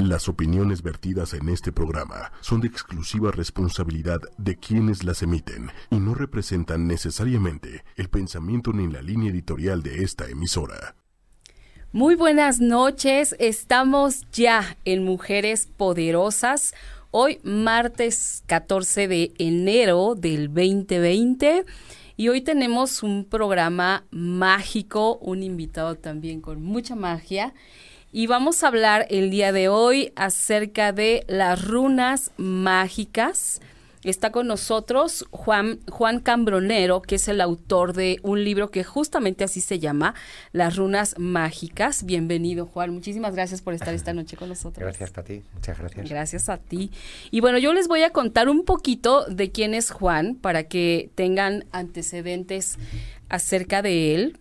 Las opiniones vertidas en este programa son de exclusiva responsabilidad de quienes las emiten y no representan necesariamente el pensamiento ni la línea editorial de esta emisora. Muy buenas noches, estamos ya en Mujeres Poderosas. Hoy martes 14 de enero del 2020 y hoy tenemos un programa mágico, un invitado también con mucha magia y vamos a hablar el día de hoy acerca de las runas mágicas. Está con nosotros Juan, Juan Cambronero, que es el autor de un libro que justamente así se llama, Las runas mágicas. Bienvenido, Juan. Muchísimas gracias por estar esta noche con nosotros. Gracias a ti, muchas gracias. Gracias a ti. Y bueno, yo les voy a contar un poquito de quién es Juan para que tengan antecedentes acerca de él.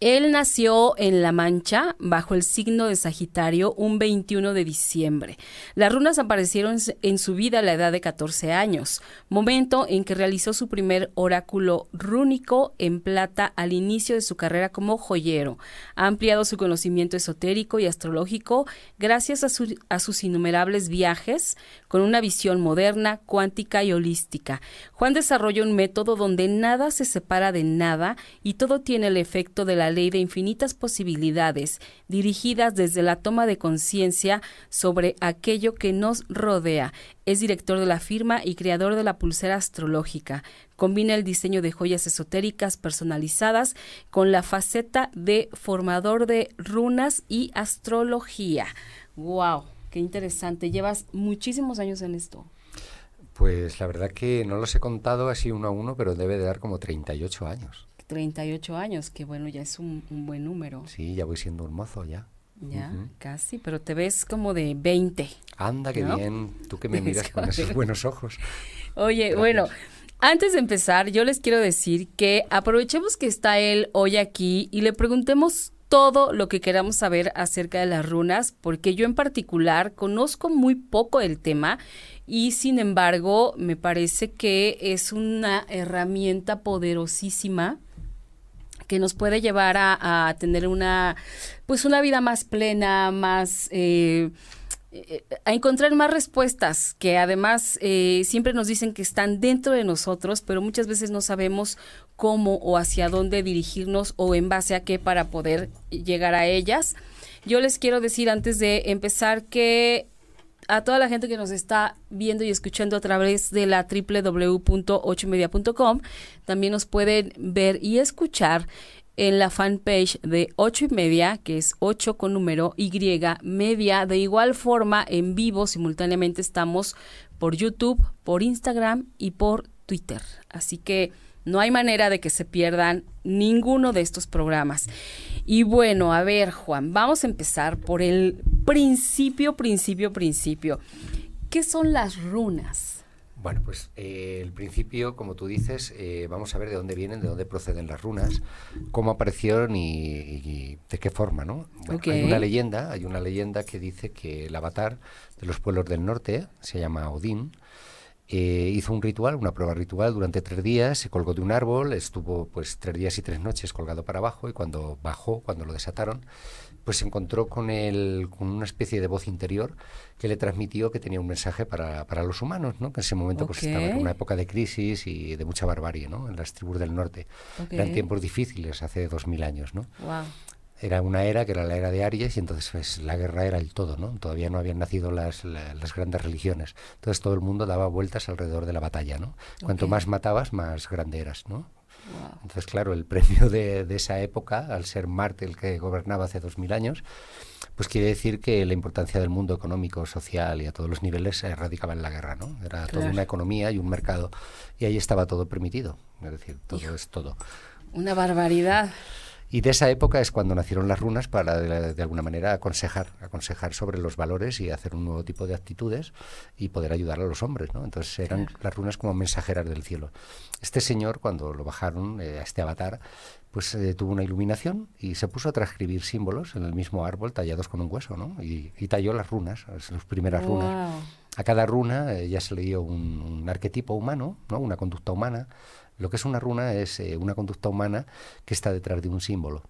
Él nació en La Mancha, bajo el signo de Sagitario, un 21 de diciembre. Las runas aparecieron en su vida a la edad de 14 años, momento en que realizó su primer oráculo rúnico en plata al inicio de su carrera como joyero. Ha ampliado su conocimiento esotérico y astrológico gracias a, a sus innumerables viajes con una visión moderna, cuántica y holística. Juan desarrolla un método donde nada se separa de nada y todo tiene el efecto de la ley de infinitas posibilidades, dirigidas desde la toma de conciencia sobre aquello que nos rodea. Es director de la firma y creador de la pulsera astrológica. Combina el diseño de joyas esotéricas personalizadas con la faceta de formador de runas y astrología. ¡Wow! ¡Qué interesante! Llevas muchísimos años en esto. Pues la verdad que no los he contado así uno a uno, pero debe de dar como 38 años. 38 años, que bueno, ya es un, buen número. Sí, ya voy siendo un mozo ya. Ya, casi, pero te ves como de 20. Anda, qué bien, tú que me miras con esos buenos ojos. Oye, bueno, antes de empezar, yo les quiero decir que aprovechemos que está él hoy aquí y le preguntemos todo lo que queramos saber acerca de las runas, porque yo en particular conozco muy poco el tema y sin embargo me parece que es una herramienta poderosísima que nos puede llevar a, tener una, pues una vida más plena, más... Eh, eh, a encontrar más respuestas que además eh, siempre nos dicen que están dentro de nosotros, pero muchas veces no sabemos cómo o hacia dónde dirigirnos o en base a qué para poder llegar a ellas. Yo les quiero decir antes de empezar que a toda la gente que nos está viendo y escuchando a través de la www.ochoymedia.com. También nos pueden ver y escuchar en la fanpage de ocho y media, que es 8 con número Y media. De igual forma, en vivo simultáneamente estamos por YouTube, por Instagram y por Twitter. Así que no hay manera de que se pierdan ninguno de estos programas. Y bueno, a ver, Juan, vamos a empezar por el principio, principio, principio. ¿Qué son las runas? Bueno, pues eh, el principio, como tú dices, eh, vamos a ver de dónde vienen, de dónde proceden las runas, cómo aparecieron y, de qué forma, ¿no? Hay una leyenda, hay una leyenda que dice que el avatar de los pueblos del norte se llama Odín, eh, hizo un ritual, una prueba ritual durante tres días, se colgó de un árbol, estuvo pues tres días y tres noches colgado para abajo y cuando bajó, cuando lo desataron, pues se encontró con, el, con una especie de voz interior que le transmitió que tenía un mensaje para, para los humanos, ¿no? que en ese momento pues estaba en una época de crisis y de mucha barbarie ¿no? en las tribus del norte. Eran tiempos difíciles hace dos mil años. ¿no? Era una era que era la era de Aries y entonces pues, la guerra era el todo, ¿no? Todavía no habían nacido las, las, grandes religiones. Entonces todo el mundo daba vueltas alrededor de la batalla, ¿no? Cuanto más matabas, más grande eras, ¿no? Entonces, claro, el premio de, de, esa época, al ser Marte el que gobernaba hace dos mil años, pues quiere decir que la importancia del mundo económico, social y a todos los niveles se radicaba en la guerra, ¿no? Era toda una economía y un mercado y ahí estaba todo permitido, es decir, todo es todo. Una barbaridad. Y de esa época es cuando nacieron las runas para, de, alguna manera, aconsejar, aconsejar sobre los valores y hacer un nuevo tipo de actitudes y poder ayudar a los hombres, ¿no? Entonces eran las runas como mensajeras del cielo. Este señor, cuando lo bajaron eh, a este avatar, pues eh, tuvo una iluminación y se puso a transcribir símbolos en el mismo árbol tallados con un hueso, ¿no? Y, talló las runas, las primeras runas. A cada runa eh, ya se le dio un, un arquetipo humano, ¿no? Una conducta humana lo que es una runa es eh, una conducta humana que está detrás de un símbolo.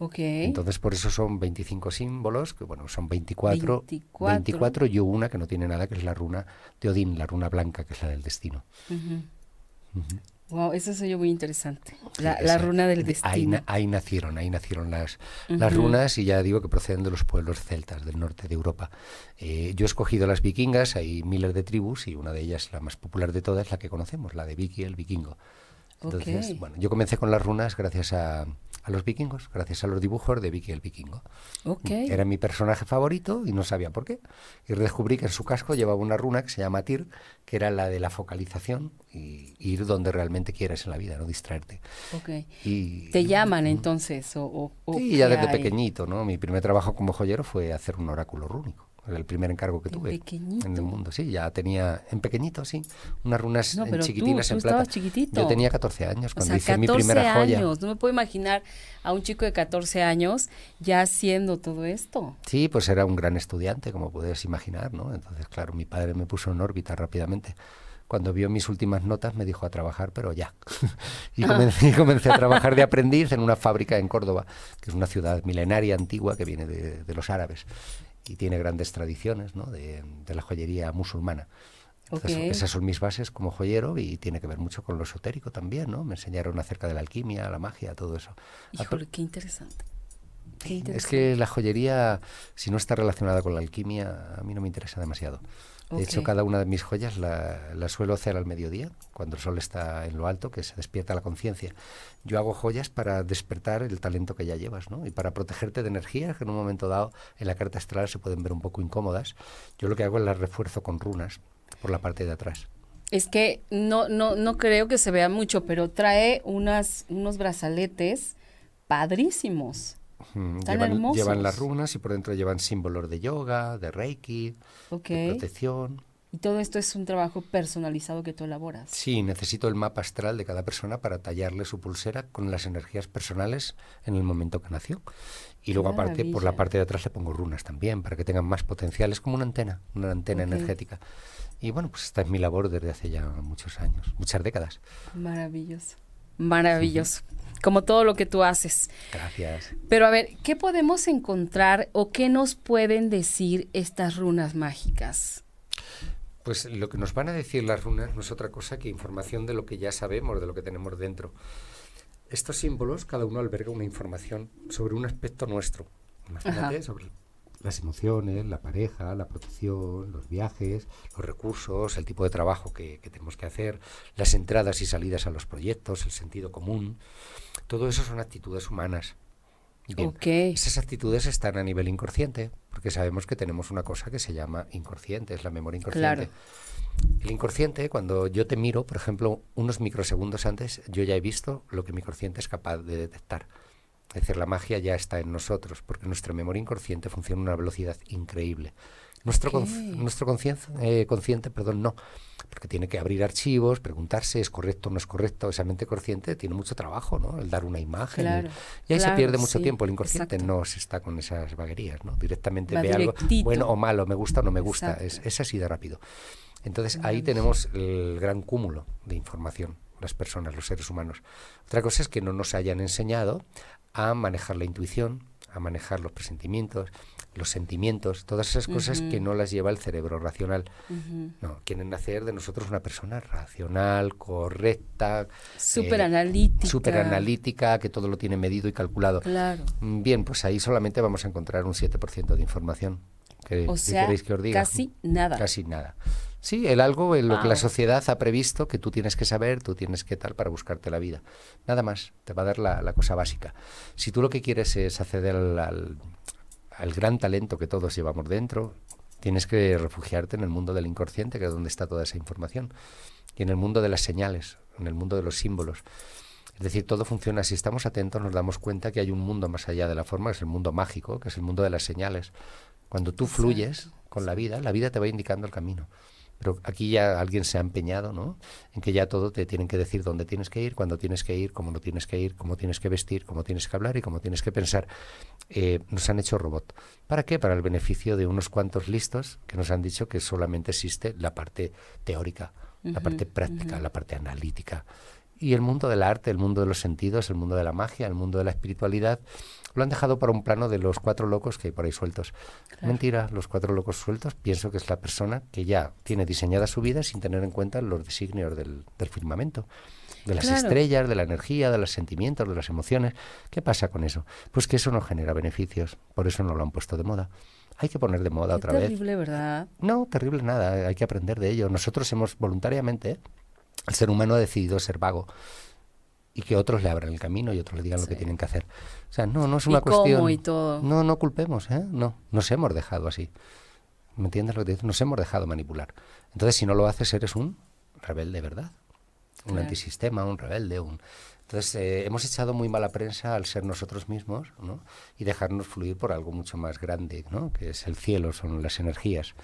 Okay. Entonces por eso son 25 símbolos, que bueno, son 24, 24. y una que no tiene nada, que es la runa de Odín, la runa blanca, que es la del destino. Wow, eso es muy interesante. La, runa del destino. Ahí, nacieron, ahí nacieron las, las runas y ya digo que proceden de los pueblos celtas del norte de Europa. Eh, yo he escogido las vikingas, hay miles de tribus y una de ellas, la más popular de todas, la que conocemos, la de Vicky, el vikingo. Entonces, bueno, yo comencé con las runas gracias a, a los vikingos, gracias a los dibujos de Vicky el Vikingo. Era mi personaje favorito y no sabía por qué. Y descubrí que en su casco llevaba una runa que se llama Tir, que era la de la focalización y, ir donde realmente quieras en la vida, no distraerte. Y, ¿Te llaman entonces? O, sí, ya desde pequeñito, ¿no? Mi primer trabajo como joyero fue hacer un oráculo rúnico el primer encargo que tuve en el mundo. Sí, ya tenía en pequeñito, sí, unas runas chiquitinas en plata. Chiquitito. Yo tenía 14 años cuando hice mi primera joya. años. No me puedo imaginar a un chico de 14 años ya haciendo todo esto. Sí, pues era un gran estudiante, como puedes imaginar, ¿no? Entonces, claro, mi padre me puso en órbita rápidamente cuando vio mis últimas notas me dijo a trabajar, pero ya. y, comencé, comencé, a trabajar de aprendiz en una fábrica en Córdoba, que es una ciudad milenaria antigua que viene de, de los árabes y tiene grandes tradiciones ¿no? de, la joyería musulmana. Esas son mis bases como joyero y tiene que ver mucho con lo esotérico también, ¿no? Me enseñaron acerca de la alquimia, la magia, todo eso. Híjole, qué interesante. Es que la joyería, si no está relacionada con la alquimia, a mí no me interesa demasiado. De hecho, cada una de mis joyas la, la, suelo hacer al mediodía, cuando el sol está en lo alto, que se despierta la conciencia. Yo hago joyas para despertar el talento que ya llevas, ¿no? Y para protegerte de energías que en un momento dado en la carta astral se pueden ver un poco incómodas. Yo lo que hago es las refuerzo con runas por la parte de atrás. Es que no, no, no creo que se vea mucho, pero trae unas, unos brazaletes padrísimos llevan, las runas y por dentro llevan símbolos de yoga, de reiki, de protección. Y todo esto es un trabajo personalizado que tú elaboras. Sí, necesito el mapa astral de cada persona para tallarle su pulsera con las energías personales en el momento que nació. Y luego aparte, por la parte de atrás le pongo runas también, para que tengan más potencial. Es como una antena, una antena energética. Y bueno, pues esta es mi labor desde hace ya muchos años, muchas décadas. Maravilloso, maravilloso como todo lo que tú haces. Gracias. Pero a ver, ¿qué podemos encontrar o qué nos pueden decir estas runas mágicas? Pues lo que nos van a decir las runas no es otra cosa que información de lo que ya sabemos, de lo que tenemos dentro. Estos símbolos, cada uno alberga una información sobre un aspecto nuestro. Imagínate, sobre las emociones, la pareja, la protección, los viajes, los recursos, el tipo de trabajo que, que tenemos que hacer, las entradas y salidas a los proyectos, el sentido común. Todo eso son actitudes humanas. Esas actitudes están a nivel inconsciente, porque sabemos que tenemos una cosa que se llama inconsciente, es la memoria inconsciente. El inconsciente, cuando yo te miro, por ejemplo, unos microsegundos antes, yo ya he visto lo que mi consciente es capaz de detectar. Es decir, la magia ya está en nosotros, porque nuestra memoria inconsciente funciona a una velocidad increíble. Nuestro, nuestro eh, consciente, perdón, no, porque tiene que abrir archivos, preguntarse es correcto o no es correcto. Esa mente consciente tiene mucho trabajo, ¿no? El dar una imagen. y ahí se pierde mucho tiempo. El inconsciente no se está con esas vaguerías, ¿no? Directamente ve algo bueno o malo, me gusta o no me gusta. Es, es, así de rápido. Entonces ahí tenemos el gran cúmulo de información las personas, los seres humanos. Otra cosa es que no nos hayan enseñado a manejar la intuición, a manejar los presentimientos, los sentimientos, todas esas cosas que no las lleva el cerebro racional. No, quieren hacer de nosotros una persona racional, correcta, súper analítica. Super analítica, que todo lo tiene medido y calculado. Claro. Mm, bien, pues ahí solamente vamos a encontrar un 7% de información. Que, o sea, queréis que os diga? Casi nada. Casi nada. Sí, el algo en lo que la sociedad ha previsto que tú tienes que saber, tú tienes que tal para buscarte la vida. Nada más, te va a dar la, cosa básica. Si tú lo que quieres es acceder al, gran talento que todos llevamos dentro, tienes que refugiarte en el mundo del inconsciente, que es donde está toda esa información, y en el mundo de las señales, en el mundo de los símbolos. Es decir, todo funciona. Si estamos atentos, nos damos cuenta que hay un mundo más allá de la forma, que es el mundo mágico, que es el mundo de las señales. Cuando tú fluyes con la vida, la vida te va indicando el camino. Pero aquí ya alguien se ha empeñado, ¿no? En que ya todo te tienen que decir dónde tienes que ir, cuándo tienes que ir, cómo no tienes que ir, cómo tienes que vestir, cómo tienes que hablar y cómo tienes que pensar. Eh, nos han hecho robot. ¿Para qué? Para el beneficio de unos cuantos listos que nos han dicho que solamente existe la parte teórica, la parte práctica, la parte analítica. Y el mundo del arte, el mundo de los sentidos, el mundo de la magia, el mundo de la espiritualidad, lo han dejado para un plano de los cuatro locos que hay por ahí sueltos. Mentira, los cuatro locos sueltos pienso que es la persona que ya tiene diseñada su vida sin tener en cuenta los designios del, firmamento, de las estrellas, de la energía, de los sentimientos, de las emociones. ¿Qué pasa con eso? Pues que eso no genera beneficios, por eso no lo han puesto de moda hay que poner de moda otra vez. Terrible, ¿verdad? No, terrible nada, hay que aprender de ello. Nosotros hemos voluntariamente, el ser humano ha decidido ser vago y que otros le abran el camino y otros le digan lo que tienen que hacer. O sea, no, no es una cuestión. y todo. No, no culpemos, ¿eh? No, nos hemos dejado así. ¿Me entiendes lo que te digo? Nos hemos dejado manipular. Entonces, si no lo haces, eres un rebelde, ¿verdad? Un antisistema, un rebelde, un. Entonces, eh, hemos echado muy mala prensa al ser nosotros mismos, ¿no? Y dejarnos fluir por algo mucho más grande, ¿no? Que es el cielo, son las energías.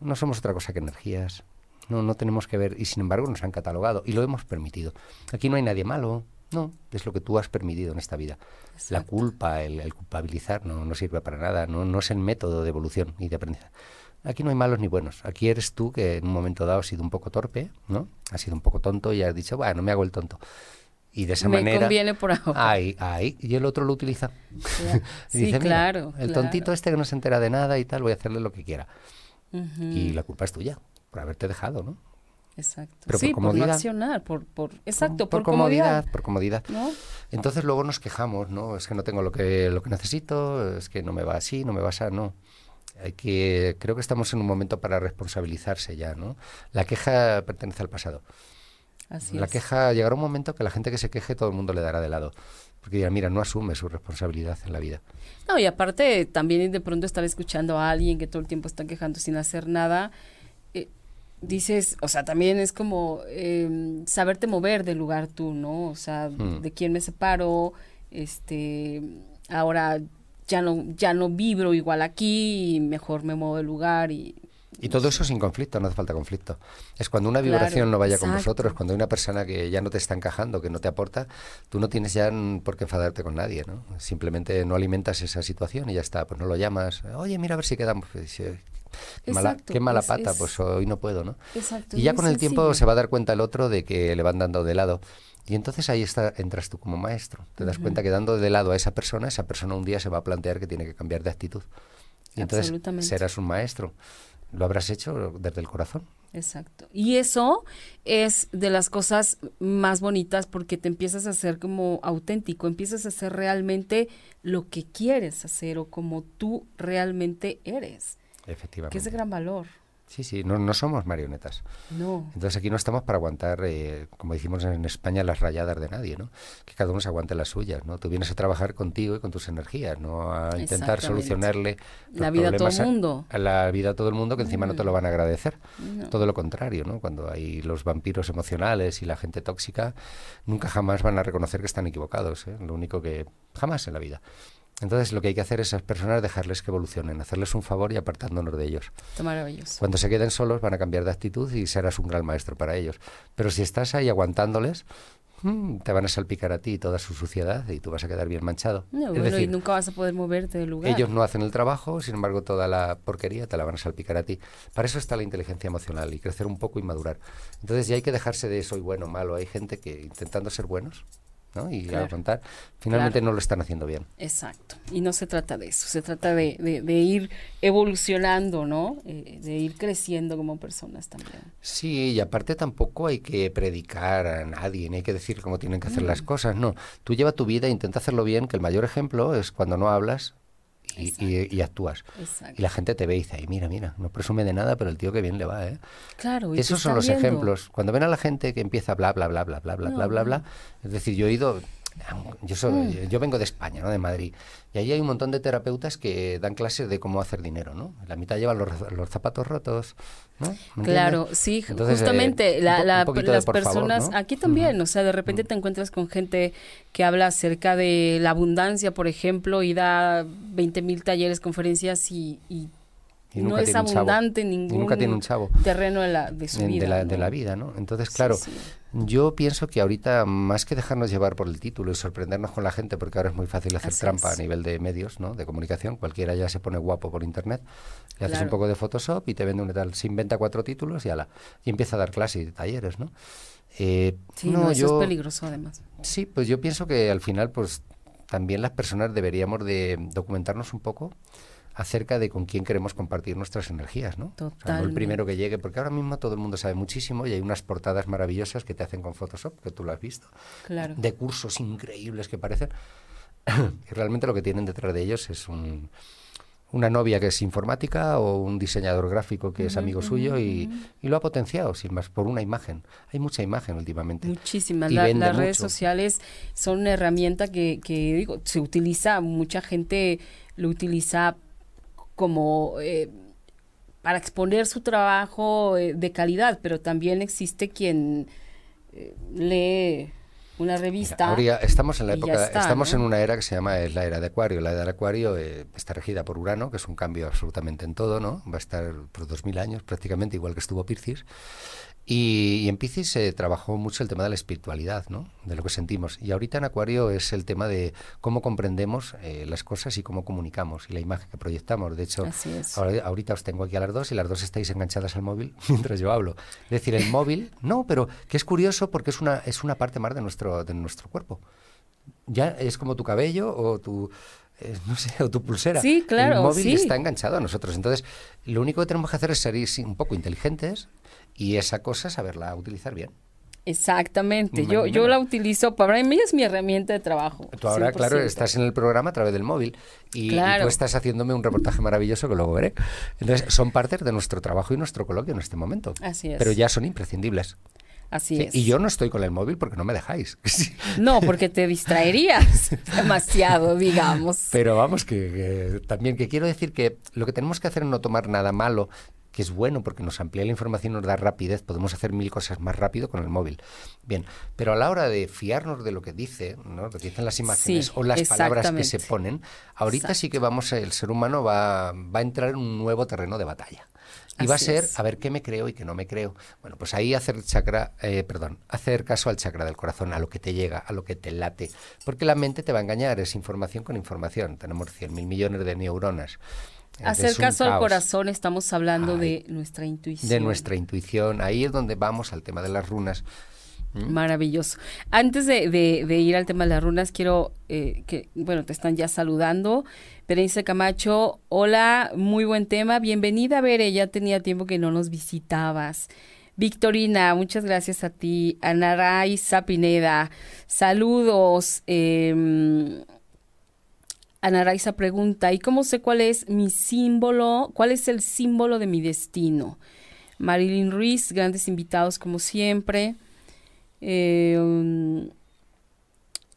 No somos otra cosa que energías, no, no tenemos que ver, y sin embargo nos han catalogado y lo hemos permitido. Aquí no hay nadie malo, no, es lo que tú has permitido en esta vida. La culpa, el, culpabilizar no, no sirve para nada, no, no es el método de evolución y de aprendizaje. Aquí no hay malos ni buenos. Aquí eres tú que en un momento dado has sido un poco torpe, ¿no? Has sido un poco tonto y has dicho, bueno, no me hago el tonto. Y de esa me manera. conviene por ahora. Ay, ay, y el otro lo utiliza. sí, claro. El tontito este que no se entera de nada y tal, voy a hacerle lo que quiera. Y la culpa es tuya por haberte dejado, ¿no? Exacto. Pero sí, por comodidad. Por accionar, por, por, exacto, por, comodidad, Por comodidad. Entonces luego nos quejamos, ¿no? Es que no tengo lo que, lo que necesito, es que no me va así, no me va así, no. Hay que, creo que estamos en un momento para responsabilizarse ya, ¿no? La queja pertenece al pasado. Así la queja, llegará un momento que la gente que se queje todo el mundo le dará de lado. Porque dirá, mira, no asume su responsabilidad en la vida. No, y aparte también de pronto estar escuchando a alguien que todo el tiempo está quejando sin hacer nada, dices, o sea, también es como em, saberte mover del lugar tú, ¿no? O sea, hmm. de quién me separo, este, ahora ya no, ya no vibro igual aquí, y mejor me muevo del lugar y y todo eso sin conflicto, no hace falta conflicto. Es cuando una vibración no vaya con vosotros, cuando hay una persona que ya no te está encajando, que no te aporta, tú no tienes ya por qué enfadarte con nadie, ¿no? Simplemente no alimentas esa situación y ya está, pues no lo llamas, oye, mira a ver si quedamos. Qué mala, qué mala pata, pues hoy no puedo, ¿no? y ya con el tiempo se va a dar cuenta el otro de que le van dando de lado. Y entonces ahí está, entras tú como maestro. Te das cuenta que dando de lado a esa persona, esa persona un día se va a plantear que tiene que cambiar de actitud. Y entonces serás un maestro. Lo habrás hecho desde el corazón. Exacto. Y eso es de las cosas más bonitas porque te empiezas a hacer como auténtico, empiezas a hacer realmente lo que quieres hacer o como tú realmente eres. Efectivamente. Que es de gran valor. Sí, sí, no, no somos marionetas. No. Entonces aquí no estamos para aguantar, eh, como decimos en España, las rayadas de nadie, ¿no? Que cada uno se aguante las suyas, ¿no? Tú vienes a trabajar contigo y con tus energías, no a intentar solucionarle la vida a todo el mundo. A, la vida a todo el mundo que encima no te lo van a agradecer. Todo lo contrario, ¿no? Cuando hay los vampiros emocionales y la gente tóxica, nunca jamás van a reconocer que están equivocados, ¿eh? Lo único que jamás en la vida. Entonces lo que hay que hacer es a esas personas dejarles que evolucionen, hacerles un favor y apartándonos de ellos. maravilloso. Cuando se queden solos van a cambiar de actitud y serás un gran maestro para ellos. Pero si estás ahí aguantándoles, mm, te van a salpicar a ti toda su suciedad y tú vas a quedar bien manchado. es decir, y nunca vas a poder moverte del lugar. Ellos no hacen el trabajo, sin embargo toda la porquería te la van a salpicar a ti. Para eso está la inteligencia emocional y crecer un poco y madurar. Entonces ya hay que dejarse de soy bueno malo. Hay gente que intentando ser buenos ¿no? y a contar, finalmente no lo están haciendo bien. Exacto, y no se trata de eso, se trata de, de, ir evolucionando, ¿no? Eh, de ir creciendo como personas también. Sí, y aparte tampoco hay que predicar a nadie, ni hay que decir cómo tienen que hacer las mm. cosas, no. Tú lleva tu vida, intenta hacerlo bien, que el mayor ejemplo es cuando no hablas, y, y, y, actúas. Exacto. Y la gente te ve y dice, ay, mira, mira, no presume de nada, pero el tío que bien le va, ¿eh? Claro, y Esos son los viendo. ejemplos. Cuando ven a la gente que empieza bla, bla, bla, bla, bla, bla, no. bla, bla, bla, es decir, yo he ido yo, soy, mm. yo vengo de España, ¿no? de Madrid, y allí hay un montón de terapeutas que dan clases de cómo hacer dinero. ¿no? La mitad llevan los, los zapatos rotos. ¿no? Claro, sí, justamente las personas, aquí también, o sea, de repente te encuentras con gente que habla acerca de la abundancia, por ejemplo, y da 20 mil talleres, conferencias y, y no es abundante ningún nunca tiene un chavo terreno de, la, de su vida. De la, vida, ¿no? Entonces, claro, yo pienso que ahorita, más que dejarnos llevar por el título y sorprendernos con la gente, porque ahora es muy fácil hacer trampa a nivel de medios, ¿no? De comunicación, cualquiera ya se pone guapo por internet, le haces un poco de Photoshop y te vende un tal, se inventa cuatro títulos y ala, y empieza a dar clases y talleres, ¿no? Eh, sí, no, eso es peligroso además. Sí, pues yo pienso que al final, pues también las personas deberíamos de documentarnos un poco acerca de con quién queremos compartir nuestras energías, ¿no? Total. no el primero que llegue, porque ahora mismo todo el mundo sabe muchísimo y hay unas portadas maravillosas que te hacen con Photoshop, que tú lo has visto, claro. de cursos increíbles que parecen, y realmente lo que tienen detrás de ellos es un, una novia que es informática o un diseñador gráfico que es amigo suyo y, y, lo ha potenciado, sin más, por una imagen. Hay mucha imagen últimamente. Muchísimas. las redes sociales son una herramienta que, que, digo, se utiliza, mucha gente lo utiliza como eh, para exponer su trabajo eh, de calidad, pero también existe quien eh, lee una revista. ahora estamos en la época, estamos en una era que se llama la era de Acuario. La era de Acuario está regida por Urano, que es un cambio absolutamente en todo, ¿no? Va a estar por dos mil años prácticamente, igual que estuvo Piscis. Y, en Piscis se trabajó mucho el tema de la espiritualidad, ¿no? de lo que sentimos. Y ahorita en Acuario es el tema de cómo comprendemos eh, las cosas y cómo comunicamos y la imagen que proyectamos. De hecho, ahorita os tengo aquí a las dos y las dos estáis enganchadas al móvil mientras yo hablo. Es decir, el móvil, no, pero que es curioso porque es una, es una parte más de nuestro, de nuestro cuerpo. Ya es como tu cabello o tu, eh, no sé, o tu pulsera. Sí, claro. El móvil está enganchado a nosotros. Entonces, lo único que tenemos que hacer es ser un poco inteligentes y esa cosa saberla utilizar bien. Exactamente, yo, yo la utilizo, para mí es mi herramienta de trabajo. Tú ahora, claro, estás en el programa a través del móvil y, tú estás haciéndome un reportaje maravilloso que luego veré. Entonces, son parte de nuestro trabajo y nuestro coloquio en este momento. Así es. Pero ya son imprescindibles. Así es. Y yo no estoy con el móvil porque no me dejáis. No, porque te distraerías demasiado, digamos. Pero vamos, que, también que quiero decir que lo que tenemos que hacer es no tomar nada malo, que es bueno porque nos amplía la información, nos da rapidez, podemos hacer mil cosas más rápido con el móvil. Bien, pero a la hora de fiarnos de lo que dice, ¿no? lo que dicen las imágenes o las palabras que se ponen, ahorita sí que vamos, el ser humano va, va a entrar en un nuevo terreno de batalla. Y va a ser a ver qué me creo y qué no me creo. Bueno, pues ahí hacer chakra, eh, perdón, hacer caso al chakra del corazón, a lo que te llega, a lo que te late. Porque la mente te va a engañar, es información con información. Tenemos 100 mil millones de neuronas. Hacer caso al corazón, estamos hablando de nuestra intuición. De nuestra intuición. Ahí es donde vamos al tema de las runas. ¿Mm? Maravilloso. Antes de, ir al tema de las runas, quiero eh, que, bueno, te están ya saludando. Berenice Camacho, hola, muy buen tema. Bienvenida, Bere, ya tenía tiempo que no nos visitabas. Victorina, muchas gracias a ti. Anaray Zapineda, saludos. Eh, Ana Raiza pregunta, ¿y cómo sé cuál es mi símbolo? ¿Cuál es el símbolo de mi destino? Marilyn Ruiz, grandes invitados como siempre. Eh, um,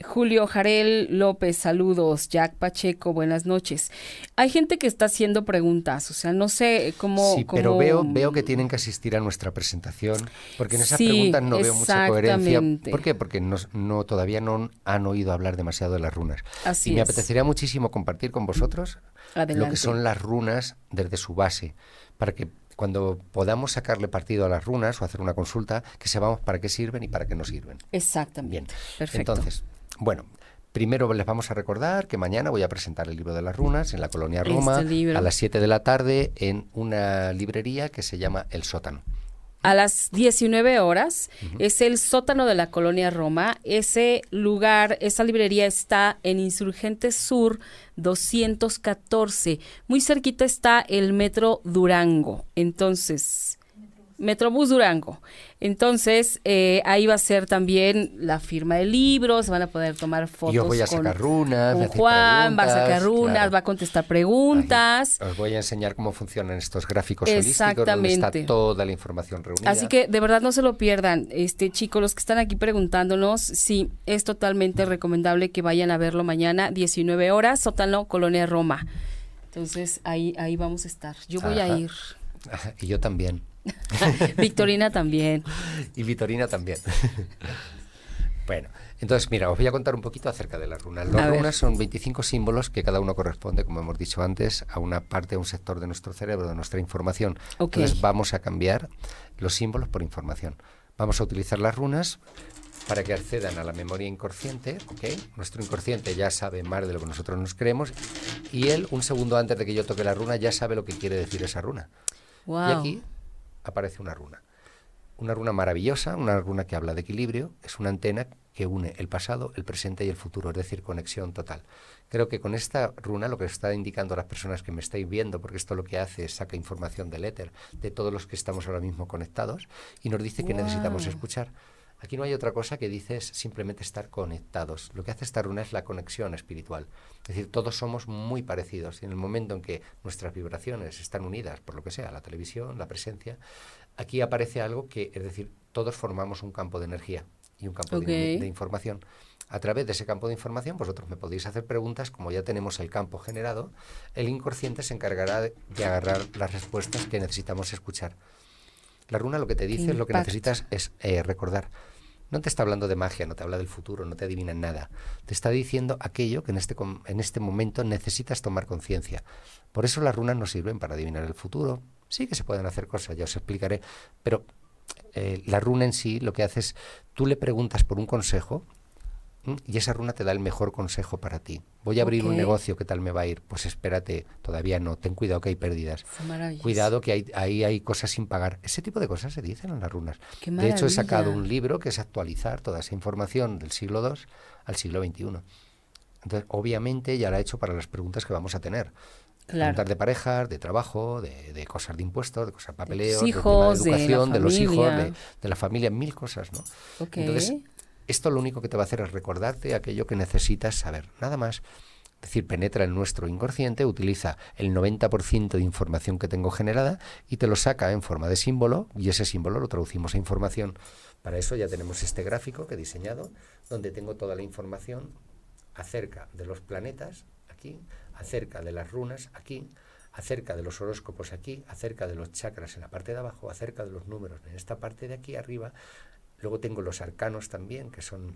Julio Jarel López, saludos. Jack Pacheco, buenas noches. Hay gente que está haciendo preguntas, o sea, no sé cómo... Sí, pero veo, veo que tienen que asistir a nuestra presentación, porque en esas preguntas no veo mucha coherencia. ¿Por qué? Porque no, todavía no han oído hablar demasiado de las runas. Así y me apetecería muchísimo compartir con vosotros lo que son las runas desde su base, para que cuando podamos sacarle partido a las runas o hacer una consulta, que sepamos para qué sirven y para qué no sirven. Exactamente. Bien. Perfecto. Entonces, bueno, Primero les vamos a recordar que mañana voy a presentar el libro de las runas en la colonia este Roma a las 7 de la tarde en una librería que se llama El Sótano. A las 19 horas es el sótano de la colonia Roma. Ese lugar, esa librería está en Insurgentes Sur 214. Muy cerquita está el Metro Durango. Entonces, Metrobús Durango. Entonces, eh, ahí va a ser también la firma de libros, van a poder tomar fotos. Yo voy a sacar runas. Con Juan, va a sacar runas, va a contestar preguntas. os voy a enseñar cómo funcionan estos gráficos holísticos, donde está toda la información reunida. Así que de verdad no se lo pierdan. Este chicos, los que están aquí preguntándonos, sí, es totalmente recomendable que vayan a verlo mañana, 19 horas, sótano, Colonia Roma. Entonces, ahí, ahí vamos a estar. Yo voy a ir. Y yo también. Victorina también. Y Victorina también. bueno, entonces mira, os voy a contar un poquito acerca de las runas. Las runas son 25 símbolos que cada uno corresponde, como hemos dicho antes, a una parte, a un sector de nuestro cerebro, de nuestra información. Entonces vamos a cambiar los símbolos por información. Vamos a utilizar las runas para que accedan a la memoria inconsciente, Nuestro inconsciente ya sabe más de lo que nosotros nos creemos y él, un segundo antes de que yo toque la runa, ya sabe lo que quiere decir esa runa. Y aquí aparece una runa. Una runa maravillosa, una runa que habla de equilibrio, es una antena que une el pasado, el presente y el futuro, es decir, conexión total. Creo que con esta runa lo que está indicando a las personas que me estáis viendo, porque esto lo que hace es saca información del éter de todos los que estamos ahora mismo conectados y nos dice que necesitamos escuchar. Aquí no hay otra cosa que dices simplemente estar conectados. Lo que hace esta runa es la conexión espiritual. Es decir, todos somos muy parecidos y en el momento en que nuestras vibraciones están unidas, por lo que sea, la televisión, la presencia, aquí aparece algo que, es decir, todos formamos un campo de energía y un campo de, información. A través de ese campo de información, vosotros me podéis hacer preguntas, como ya tenemos el campo generado, el inconsciente se encargará de, agarrar las respuestas que necesitamos escuchar. La runa lo que te dice, lo que necesitas es eh, recordar. No te está hablando de magia, no te habla del futuro, no te adivina nada. Te está diciendo aquello que en este, en este momento necesitas tomar conciencia. Por eso las runas no sirven para adivinar el futuro. Sí que se pueden hacer cosas, ya os explicaré, pero eh, la runa en sí lo que hace es, tú le preguntas por un consejo y esa runa te da el mejor consejo para ti. Voy a abrir un negocio, ¿qué tal me va a ir? Pues espérate, todavía no, ten cuidado que hay pérdidas. Cuidado que hay, ahí hay cosas sin pagar. Ese tipo de cosas se dicen en las runas. de hecho, he sacado un libro que es actualizar toda esa información del siglo II al siglo XXI. Entonces, obviamente ya la he hecho para las preguntas que vamos a tener. Preguntas de parejas, de trabajo, de, cosas de impuestos, de cosas de papeleo, de, hijos, de, educación, de, los hijos, de, la familia, mil cosas, ¿no? Entonces, esto lo único que te va a hacer es recordarte aquello que necesitas saber, nada más. Es decir, penetra en nuestro inconsciente, utiliza el 90% de información que tengo generada y te lo saca en forma de símbolo y ese símbolo lo traducimos a información. Para eso ya tenemos este gráfico que he diseñado, donde tengo toda la información acerca de los planetas, aquí, acerca de las runas, aquí, acerca de los horóscopos aquí, acerca de los chakras en la parte de abajo, acerca de los números en esta parte de aquí arriba, Luego tengo los arcanos también, que son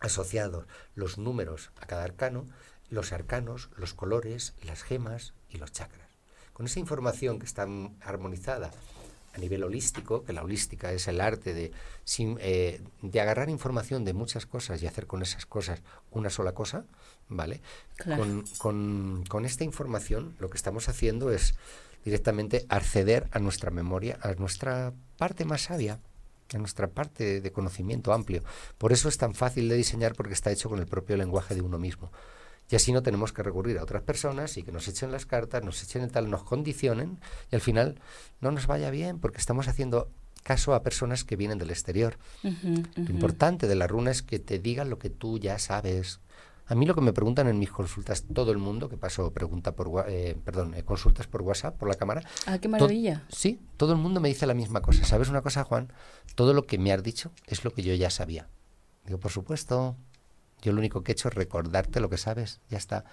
asociados los números a cada arcano, los arcanos, los colores, las gemas y los chakras. Con esa información que está armonizada a nivel holístico, que la holística es el arte de, eh, de agarrar información de muchas cosas y hacer con esas cosas una sola cosa, ¿vale? Con, con esta información lo que estamos haciendo es directamente acceder a nuestra memoria, a nuestra parte más sabia, en nuestra parte de conocimiento amplio. Por eso es tan fácil de diseñar porque está hecho con el propio lenguaje de uno mismo. Y así no tenemos que recurrir a otras personas y que nos echen las cartas, nos echen el tal, nos condicionen y al final no nos vaya bien porque estamos haciendo caso a personas que vienen del exterior. Lo importante de la runa es que te digan lo que tú ya sabes, a mí lo que me preguntan en mis consultas, todo el mundo que paso pregunta por, eh, perdón, eh, consultas por WhatsApp, por la cámara. Ah, qué maravilla. sí, todo el mundo me dice la misma cosa. ¿Sabes una cosa, Juan? Todo lo que me has dicho es lo que yo ya sabía. Digo, por supuesto. Yo lo único que he hecho es recordarte lo que sabes. Ya está.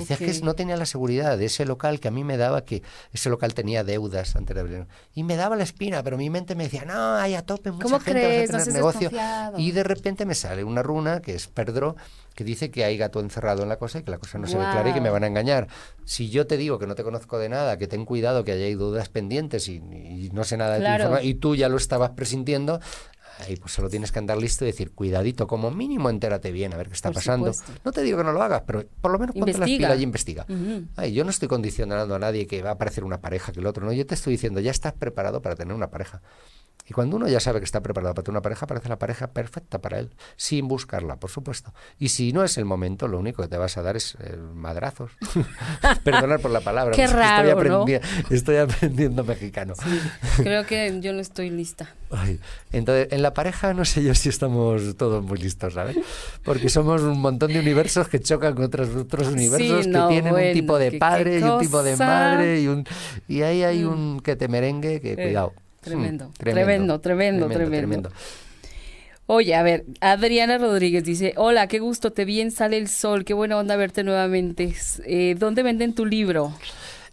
Dice que no tenía la seguridad de ese local que a mí me daba que ese local tenía deudas antes de abrir. Y me daba la espina, pero mi mente me decía, no, hay a tope, mucha ¿Cómo gente crees? a tener negocio. Y de repente me sale una runa que es Perdro, que dice que hay gato encerrado en la cosa y que la cosa no se ve clara y que me van a engañar. Si yo te digo que no te conozco de nada, que ten cuidado, que hay dudas pendientes y, no sé nada de tu información, y tú ya lo estabas presintiendo, ahí pues solo tienes que andar listo y decir, cuidadito, como mínimo entérate bien a ver qué está pasando. No te digo que no lo hagas, pero por lo menos ponte las pilas y investiga. yo no estoy condicionando a nadie que va a aparecer una pareja que el otro, no, yo te estoy diciendo, ya estás preparado para tener una pareja. Y cuando uno ya sabe que está preparado para tener una pareja, parece la pareja perfecta para él, sin buscarla, por supuesto. Y si no es el momento, lo único que te vas a dar es eh, madrazos. Perdonar por la palabra. Qué raro, estoy, aprendiendo, estoy aprendiendo mexicano. creo que yo no estoy lista. entonces, en la pareja no sé yo si estamos todos muy listos, ¿sabes? Porque somos un montón de universos que chocan con otros, otros universos que tienen un tipo de padre y un tipo de madre y, un, y ahí hay mm. un que te merengue que, eh. cuidado. Tremendo, tremendo, tremendo, tremendo, Oye, a ver, Adriana Rodríguez dice, hola, qué gusto, te vi en Sale el Sol, qué buena onda verte nuevamente. Eh, ¿Dónde venden tu libro?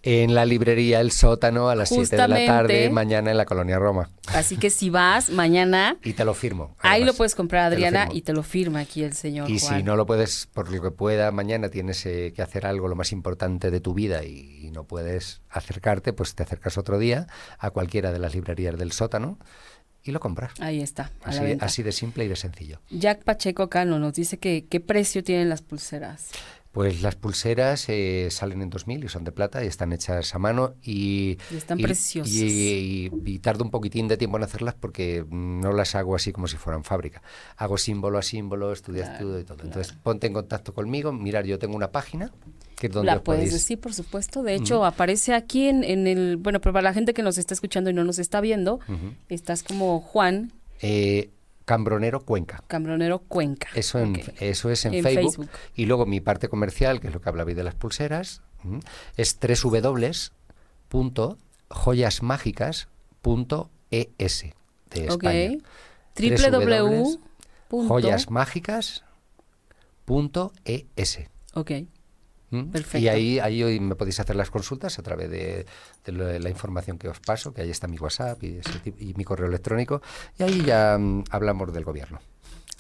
En la librería El Sótano a las 7 de la tarde, mañana en la Colonia Roma. Así que si vas mañana... y te lo firmo. ahí lo puedes comprar, Adriana, y te lo firma aquí el señor. Y si no lo puedes, por lo que pueda, mañana tienes eh, que hacer algo, lo más importante de tu vida, y, no puedes acercarte, pues te acercas otro día a cualquiera de las librerías del Sótano y lo compras. Ahí está. así, de simple y de sencillo. Jack Pacheco Cano nos dice que qué precio tienen las pulseras. Pues las pulseras eh, salen en 2000 y son de plata y están hechas a mano y, están preciosas. Y, y, tardo un poquitín de tiempo en hacerlas porque no las hago así como si fueran fábrica. Hago símbolo a símbolo, estudio a estudio y todo. Entonces ponte en contacto conmigo. Mirar, yo tengo una página que es donde la puedes decir, por supuesto. De hecho, aparece aquí en, en, el, bueno, pero para la gente que nos está escuchando y no nos está viendo, estás como Juan. Eh, Cambronero Cuenca. Cambronero Cuenca. Eso, en, eso es en, Facebook. Y luego mi parte comercial, que es lo que hablaba de las pulseras, es www.joyasmágicas.es de España. www.joyasmágicas.es. Ok. Y ahí, ahí me podéis hacer las consultas a través de, la información que os paso, que ahí está mi WhatsApp y, y mi correo electrónico, y ahí ya mm, hablamos del gobierno.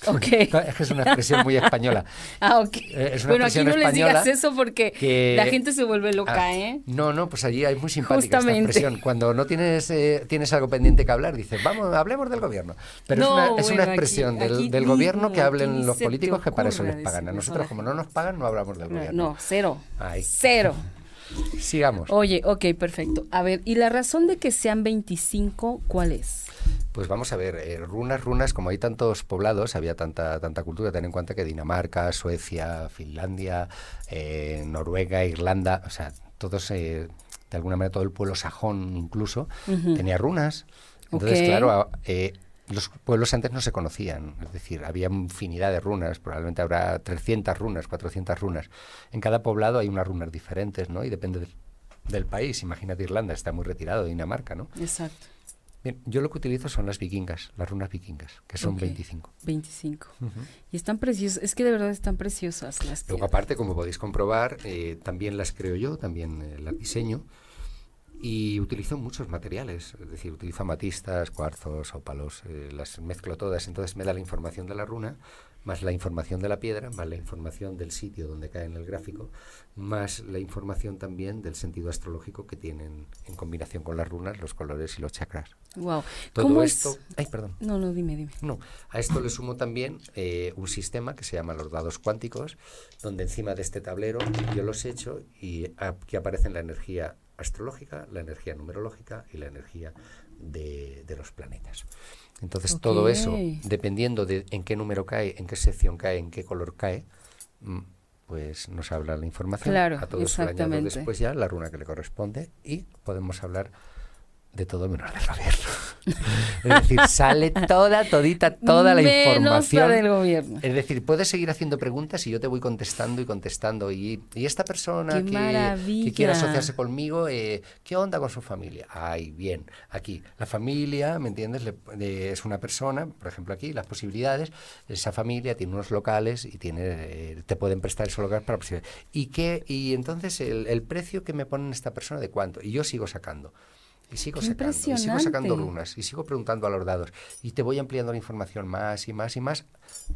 Okay. Es que es una expresión muy española. Ah, ok. Eh, bueno, aquí no les digas eso porque la gente se vuelve loca, ah, ¿eh? No, no, pues allí hay muy simpática esta expresión. Cuando no tienes eh, tienes algo pendiente que hablar, dices, vamos, hablemos del gobierno. Pero es una, es una expresión del, gobierno que hablen los políticos que para eso les pagan. A nosotros, como no nos pagan, no hablamos del gobierno. No, cero. Cero. Sigamos. Oye, ok, perfecto. A ver, ¿y la razón de que sean 25 cuál es? Pues vamos a ver, eh, runas, runas, como hay tantos poblados, había tanta, tanta cultura, ten en cuenta que Dinamarca, Suecia, Finlandia, eh, Noruega, Irlanda, o sea, todos, eh, de alguna manera todo el pueblo sajón incluso, tenía runas. Entonces, claro, los pueblos antes no se conocían, es decir, había infinidad de runas, probablemente habrá 300 runas, 400 runas. En cada poblado hay unas runas diferentes, ¿no? Y depende del país. Imagínate Irlanda, está muy retirado de Dinamarca, ¿no? Exacto. Bien, yo lo que utilizo son las vikingas, las runas vikingas, que son 25. 25. Y están preciosas, es que de verdad están preciosas las Luego aparte, como podéis comprobar, eh, también las creo yo, también eh, las diseño y utilizo muchos materiales, es decir, utilizo amatistas, cuarzos, ópalos, eh, las mezclo todas, entonces me da la información de la runa, más la información de la piedra, más la información del sitio donde cae en el gráfico, más la información también del sentido astrológico que tienen en combinación con las runas, los colores y los chakras. Wow. Todo esto, ay, perdón. No, no, dime, dime. No, a esto le sumo también eh, un sistema que se llama los dados cuánticos, donde encima de este tablero yo los echo y aquí aparece la energía astrológica, la energía numerológica y la energía de, los planetas. Entonces todo eso, dependiendo de en qué número cae, en qué sección cae, en qué color cae, mm, pues nos habla la información. Claro, a todo eso le añado después ya la runa que le corresponde y podemos hablar de todo menos del gobierno. es decir, sale toda, todita, toda la información. del gobierno. Es decir, puedes seguir haciendo preguntas y yo te voy contestando y contestando. Y, y esta persona que, que, quiere asociarse conmigo, eh, ¿qué onda con su familia? Ay, bien, aquí. La familia, ¿me entiendes? es una persona, por ejemplo aquí, las posibilidades, esa familia tiene unos locales y tiene eh, te pueden prestar esos locales para posibilidades. ¿Y, qué, y entonces el, el precio que me ponen esta persona de cuánto? Y yo sigo sacando. Y sigo sacando, y sigo sacando runas, y sigo preguntando a los dados. Y te voy ampliando la información más y más y más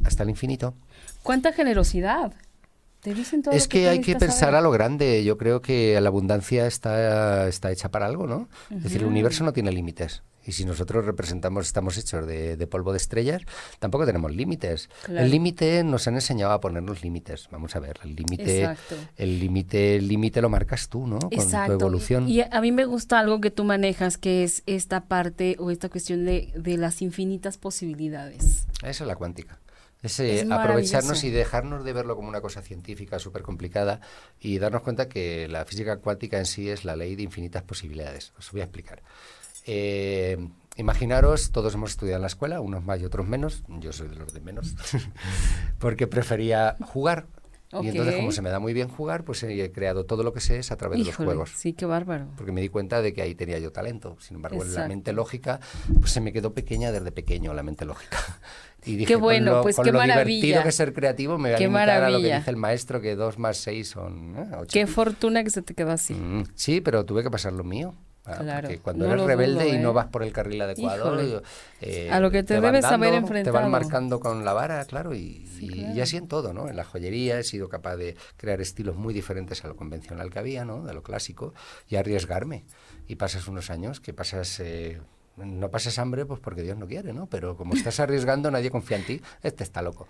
hasta el infinito. ¿Cuánta generosidad? ¿Te dicen todo es que, hay que pensar a lo grande. Yo creo que la abundancia está, está hecha para algo, ¿no? Es decir, el universo no tiene límites. Y si nosotros representamos, estamos hechos de, polvo de estrellas, tampoco tenemos límites. El límite nos han enseñado a ponernos límites. Vamos a ver, el límite, el límite, el límite lo marcas tú, ¿no? Con tu evolución. Y a mí me gusta algo que tú manejas, que es esta parte o esta cuestión de, de las infinitas posibilidades. Esa es la cuántica. Ese aprovecharnos y dejarnos de verlo como una cosa científica súper complicada y darnos cuenta que la física cuántica en sí es la ley de infinitas posibilidades. Os voy a explicar. Eh, imaginaros, todos hemos estudiado en la escuela, unos más y otros menos, yo soy de los de menos, porque prefería jugar. Y entonces, como se me da muy bien jugar, pues he creado todo lo que sé es a través de los juegos. Sí, qué bárbaro. Porque me di cuenta de que ahí tenía yo talento. Sin embargo, en la mente lógica, pues se me quedó pequeña desde pequeño la mente lógica. Y dije, qué bueno, con lo, pues qué lo divertido que ser creativo, me voy a limitar a lo que dice el maestro, que dos más seis son ¿eh? Qué fortuna que se te quedó así. Mm, sí, pero tuve que pasar lo mío. Porque cuando eres rebelde y no ¿eh? vas por el carril adecuado, eh, a lo que te, debes saber enfrentar. Te van marcando con la vara, claro, y, y, así en todo, ¿no? En la joyería he sido capaz de crear estilos muy diferentes a lo convencional que había, ¿no? De lo clásico, y arriesgarme. Y pasas unos años que pasas... Eh, no pasas hambre pues porque Dios no quiere, ¿no? Pero como estás arriesgando, nadie confía en ti, este está loco.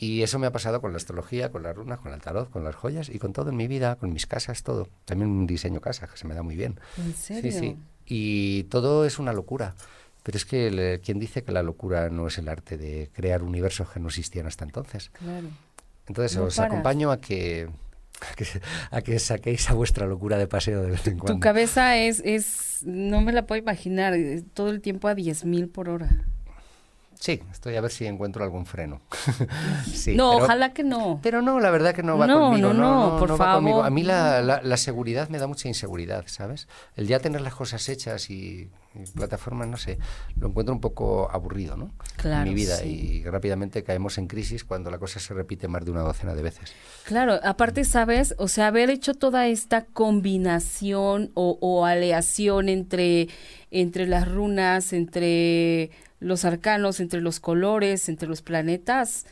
Y eso me ha pasado con la astrología, con las runas, con el tarot, con las joyas y con todo en mi vida, con mis casas, todo. También un diseño casa, que se me da muy bien. ¿En serio? Sí, sí. Y todo es una locura. Pero es que quien dice que la locura no es el arte de crear universos que no existían hasta entonces. Claro. Entonces os acompaño a que, a que, saquéis a vuestra locura de paseo de vez en cuando. Tu cabeza es, es no me la puedo imaginar, todo el tiempo a 10.000 por hora. Sí, estoy a ver si encuentro algún freno. no, ojalá que no. Pero no, la verdad que no va conmigo. No, no, por favor. A mí la, la, seguridad me da mucha inseguridad, ¿sabes? El ya tener las cosas hechas y, plataformas, no sé, lo encuentro un poco aburrido, ¿no? Claro, en mi vida y rápidamente caemos en crisis cuando la cosa se repite más de una docena de veces. Claro, aparte, ¿sabes? O sea, haber hecho toda esta combinación o, o aleación entre, entre las runas, entre los arcanos, entre los colores, entre los planetas.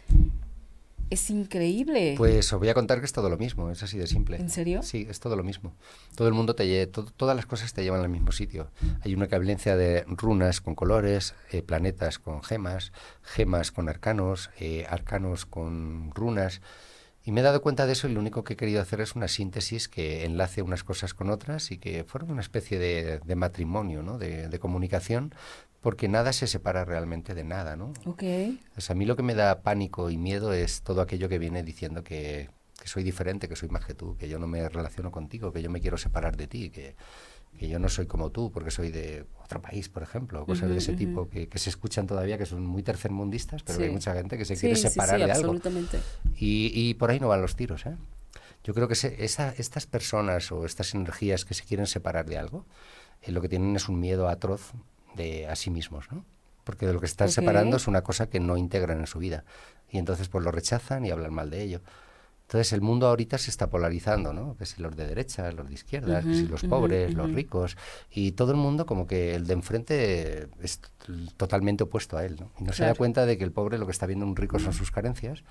Es increíble. Pues os voy a contar que es todo lo mismo, es así de simple. ¿En serio? Sí, es todo lo mismo. Todo el mundo te lleva, todas las cosas te llevan al mismo sitio. Hay una cablencia de runas con colores, eh, planetas con gemas, gemas con arcanos, eh, arcanos con runas. Y me he dado cuenta de eso y lo único que he querido hacer es una síntesis que enlace unas cosas con otras y que fuera una especie de, matrimonio, ¿no? de, de comunicación porque nada se separa realmente de nada, ¿no? Ok. a mí lo que me da pánico y miedo es todo aquello que viene diciendo que, soy diferente, que soy más que tú, que yo no me relaciono contigo, que yo me quiero separar de ti, que, yo no soy como tú porque soy de otro país, por ejemplo, cosas de ese tipo que, se escuchan todavía, que son muy tercermundistas, pero hay mucha gente que se quiere separar de algo. Y, y por ahí no van los tiros, ¿eh? Yo creo que esa, estas personas o estas energías que se quieren separar de algo, eh, lo que tienen es un miedo atroz de a sí mismos, ¿no? Porque de lo que están separando es una cosa que no integran en su vida. Y entonces pues lo rechazan y hablan mal de ello. Entonces el mundo ahorita se está polarizando, ¿no? Que si los de derecha, los de izquierda, que si los pobres, los ricos, y todo el mundo como que el de enfrente es totalmente opuesto a él, ¿no? Y no se da cuenta de que el pobre lo que está viendo en un rico son sus carencias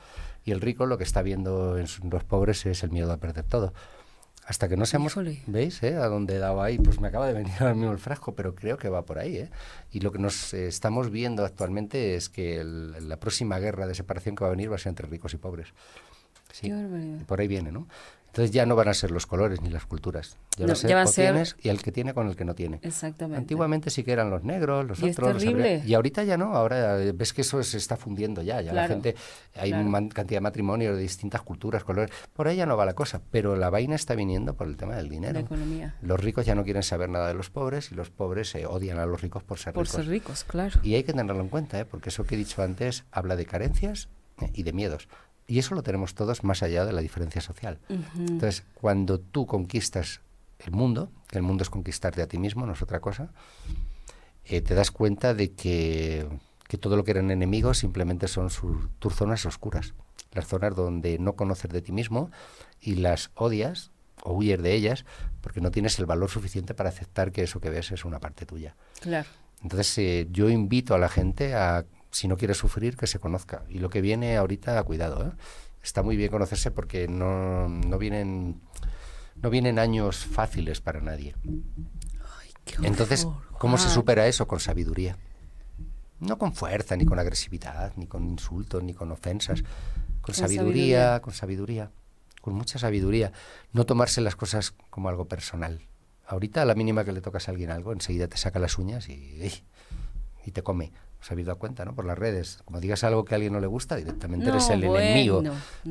y el rico lo que está viendo en los pobres es el miedo a perder todo. Hasta que no seamos... ¿Veis? Eh? A dónde dado ahí, pues me acaba de venir al mismo el frasco, pero creo que va por ahí. ¿eh? Y lo que nos eh, estamos viendo actualmente es que la próxima guerra de separación que va a venir va a ser entre ricos y pobres. Sí, por ahí viene, ¿no? Entonces ya no van a ser los colores ni las culturas. Ya, va a ser, y el que tiene con el que no tiene. Exactamente. Antiguamente sí que eran los negros, los otros. Es y ahorita ya no. Ahora eh, ves que eso se está fundiendo ya. Ya la gente hay una cantidad de matrimonios de distintas culturas, colores. Por ahí ya no va la cosa. Pero la vaina está viniendo por el tema del dinero. La economía. Los ricos ya no quieren saber nada de los pobres y los pobres se odian a los ricos por ser ricos. Por ser ricos, claro. Y hay que tenerlo en cuenta, ¿eh? porque eso que he dicho antes habla de carencias eh, y de miedos. Y eso lo tenemos todos más allá de la diferencia social. Entonces, cuando tú conquistas el mundo, que el mundo es conquistarte a ti mismo, no es otra cosa, eh, te das cuenta de que, todo lo que eran enemigos simplemente son tus zonas oscuras, las zonas donde no conoces de ti mismo y las odias o huyes de ellas porque no tienes el valor suficiente para aceptar que eso que ves es una parte tuya. Claro. Entonces, eh, yo invito a la gente a si no quiere sufrir, que se conozca. Y lo que viene ahorita, cuidado, ¿eh? está muy bien conocerse porque no, no, vienen, no vienen años fáciles para nadie. Entonces, ¿cómo se supera eso? Con sabiduría. No con fuerza, ni con agresividad, ni con insultos, ni con ofensas. Con, sabiduría, con sabiduría, con mucha sabiduría. No tomarse las cosas como algo personal. Ahorita, a la mínima que le tocas a alguien algo, enseguida te saca las uñas y, y te come os habéis dado cuenta, ¿no? Por las redes. Como digas algo que a alguien no le gusta, directamente eres el enemigo.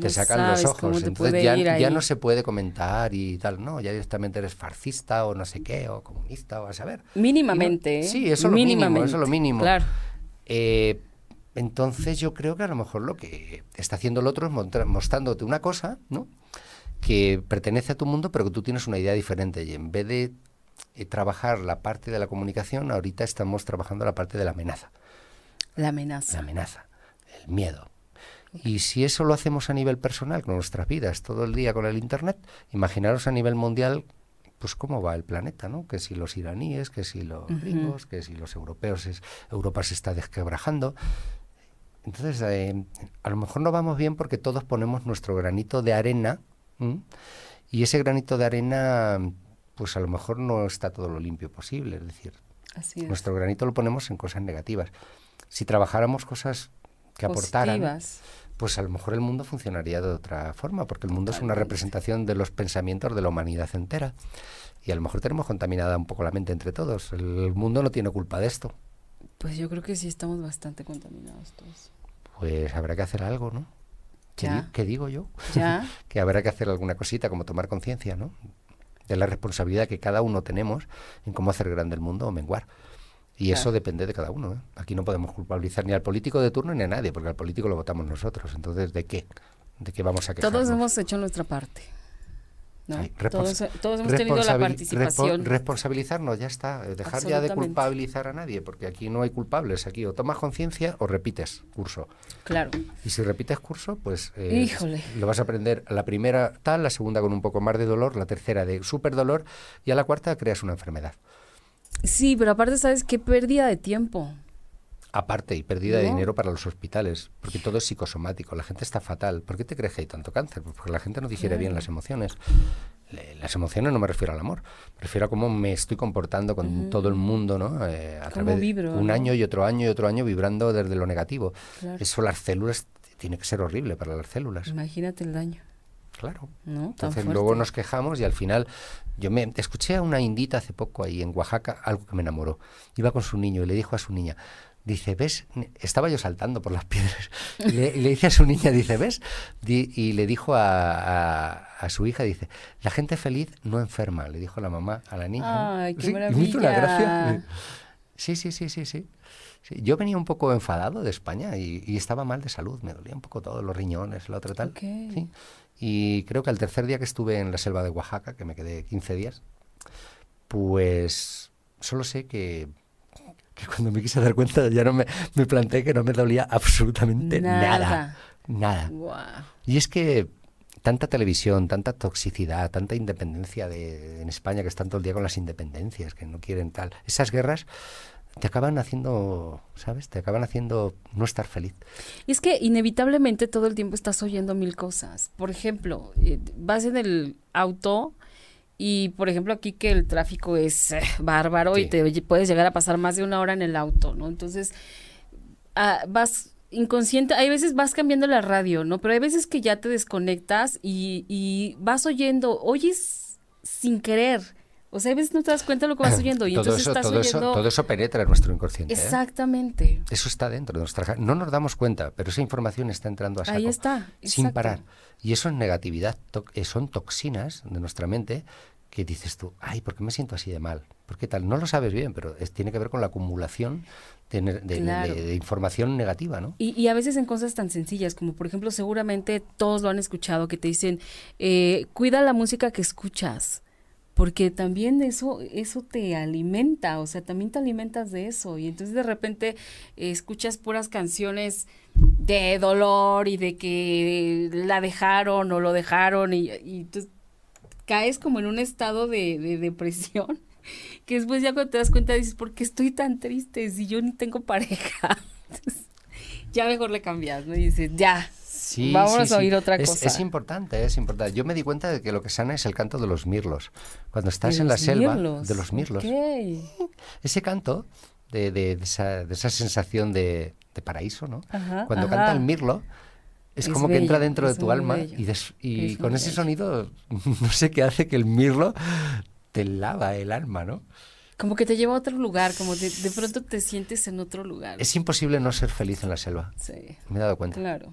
Te sacan los ojos. Entonces ya, no se puede comentar y tal, ¿no? Ya directamente eres farcista o no sé qué, o comunista, o a saber. Mínimamente. sí, eso es lo mínimo, eso es lo mínimo. Claro. Eh, entonces yo creo que a lo mejor lo que está haciendo el otro es mostrándote una cosa, ¿no? Que pertenece a tu mundo, pero que tú tienes una idea diferente. Y en vez de eh, trabajar la parte de la comunicación, ahorita estamos trabajando la parte de la amenaza. La amenaza. La amenaza, el miedo. Y si eso lo hacemos a nivel personal, con nuestras vidas, todo el día con el Internet, imaginaros a nivel mundial, pues cómo va el planeta, ¿no? Que si los iraníes, que si los gringos, que si los europeos, es, Europa se está desquebrajando. Entonces, eh, a lo mejor no vamos bien porque todos ponemos nuestro granito de arena y ese granito de arena, pues a lo mejor no está todo lo limpio posible. Es decir, nuestro granito lo ponemos en cosas negativas si trabajáramos cosas que aportaran, pues a lo mejor el mundo funcionaría de otra forma, porque el mundo es una representación de los pensamientos de la humanidad entera. Y a lo mejor tenemos contaminada un poco la mente entre todos. El mundo no tiene culpa de esto. Pues yo creo que sí estamos bastante contaminados todos. Pues habrá que hacer algo, ¿no? ¿Qué, digo yo? ¿Ya? que habrá que hacer alguna cosita, como tomar conciencia, ¿no? De la responsabilidad que cada uno tenemos en cómo hacer grande el mundo o menguar. Y eso depende de cada uno. ¿eh? Aquí no podemos culpabilizar ni al político de turno ni a nadie, porque al político lo votamos nosotros. Entonces, ¿de qué? ¿De qué vamos a quejarnos? Todos hemos hecho nuestra parte. todos, hemos tenido la participación. responsabilizarnos, ya está. Eh, dejar ya de culpabilizar a nadie, porque aquí no hay culpables. Aquí o tomas conciencia o repites curso. Claro. Y si repites curso, pues eh, lo vas a aprender la primera tal, la segunda con un poco más de dolor, la tercera de súper dolor y a la cuarta creas una enfermedad. Sí, pero aparte, ¿sabes qué pérdida de tiempo? Aparte, y pérdida de dinero para los hospitales, porque todo es psicosomático, la gente está fatal. ¿Por qué te crees que hay tanto cáncer? Pues porque la gente no digiere bien las emociones. las emociones no me refiero al amor, me refiero a cómo me estoy comportando con todo el mundo, ¿no? Eh, a través de un año y otro año y otro año vibrando desde lo negativo. Eso las células tiene que ser horrible para las células. Imagínate el daño. Claro. Entonces luego nos quejamos y al final yo me escuché a una indita hace poco ahí en Oaxaca algo que me enamoró. Iba con su niño y le dijo a su niña, dice, ¿ves? Estaba yo saltando por las piedras. Y le, dice a su niña, dice, ¿ves? y le dijo a, a, su hija, dice, la gente feliz no enferma, le dijo la mamá a la niña. Ay, qué maravilla. Sí, sí, sí, sí, sí. Yo venía un poco enfadado de España y, estaba mal de salud, me dolía un poco todo, los riñones, lo otro tal. ¿sí? Y creo que al tercer día que estuve en la selva de Oaxaca, que me quedé 15 días, pues solo sé que, cuando me quise dar cuenta ya no me, me planteé que no me dolía absolutamente nada. Nada. Y es que tanta televisión, tanta toxicidad, tanta independencia de, en España que están todo el día con las independencias, que no quieren tal. Esas guerras te acaban haciendo, ¿sabes? Te acaban haciendo no estar feliz. Y es que inevitablemente todo el tiempo estás oyendo mil cosas. Por ejemplo, eh, vas en el auto y, por ejemplo, aquí que el tráfico es eh, bárbaro y te puedes llegar a pasar más de una hora en el auto, ¿no? Entonces, ah, vas inconsciente, hay veces vas cambiando la radio, ¿no? Pero hay veces que ya te desconectas y, y vas oyendo, oyes sin querer o sea, a veces no te das cuenta de lo que vas oyendo y todo entonces eso, estás todo oyendo... Eso, todo eso penetra en nuestro inconsciente. ¿eh? Exactamente. Eso está dentro de nuestra... No nos damos cuenta, pero esa información está entrando a saco. Ahí está. Sin parar. Y eso es negatividad, eh, son toxinas de nuestra mente que dices tú, ay, ¿por qué me siento así de mal? ¿Por qué tal? No lo sabes bien, pero es, tiene que ver con la acumulación de, información negativa, ¿no? Y, y, a veces en cosas tan sencillas, como por ejemplo, seguramente todos lo han escuchado, que te dicen, eh, cuida la música que escuchas porque también eso eso te alimenta, o sea, también te alimentas de eso y entonces de repente escuchas puras canciones de dolor y de que la dejaron o lo dejaron y, y caes como en un estado de, de, depresión que después ya cuando te das cuenta dices, ¿por qué estoy tan triste si yo ni tengo pareja? ya mejor le cambias, ¿no? Y dices, ya, Vamos a oír otra cosa. Es importante, es importante. Yo me di cuenta de que lo que sana es el canto de los mirlos. Cuando estás en la selva, de los mirlos. Ese canto, de, de, esa, de, esa, sensación de, paraíso, ¿no? Cuando canta el mirlo, es, como que entra dentro de tu alma y, y con ese sonido, no sé qué hace que el mirlo te lava el alma, ¿no? Como que te lleva a otro lugar, como de, de pronto te sientes en otro lugar. Es imposible no ser feliz en la selva. Sí. Me he dado cuenta. Claro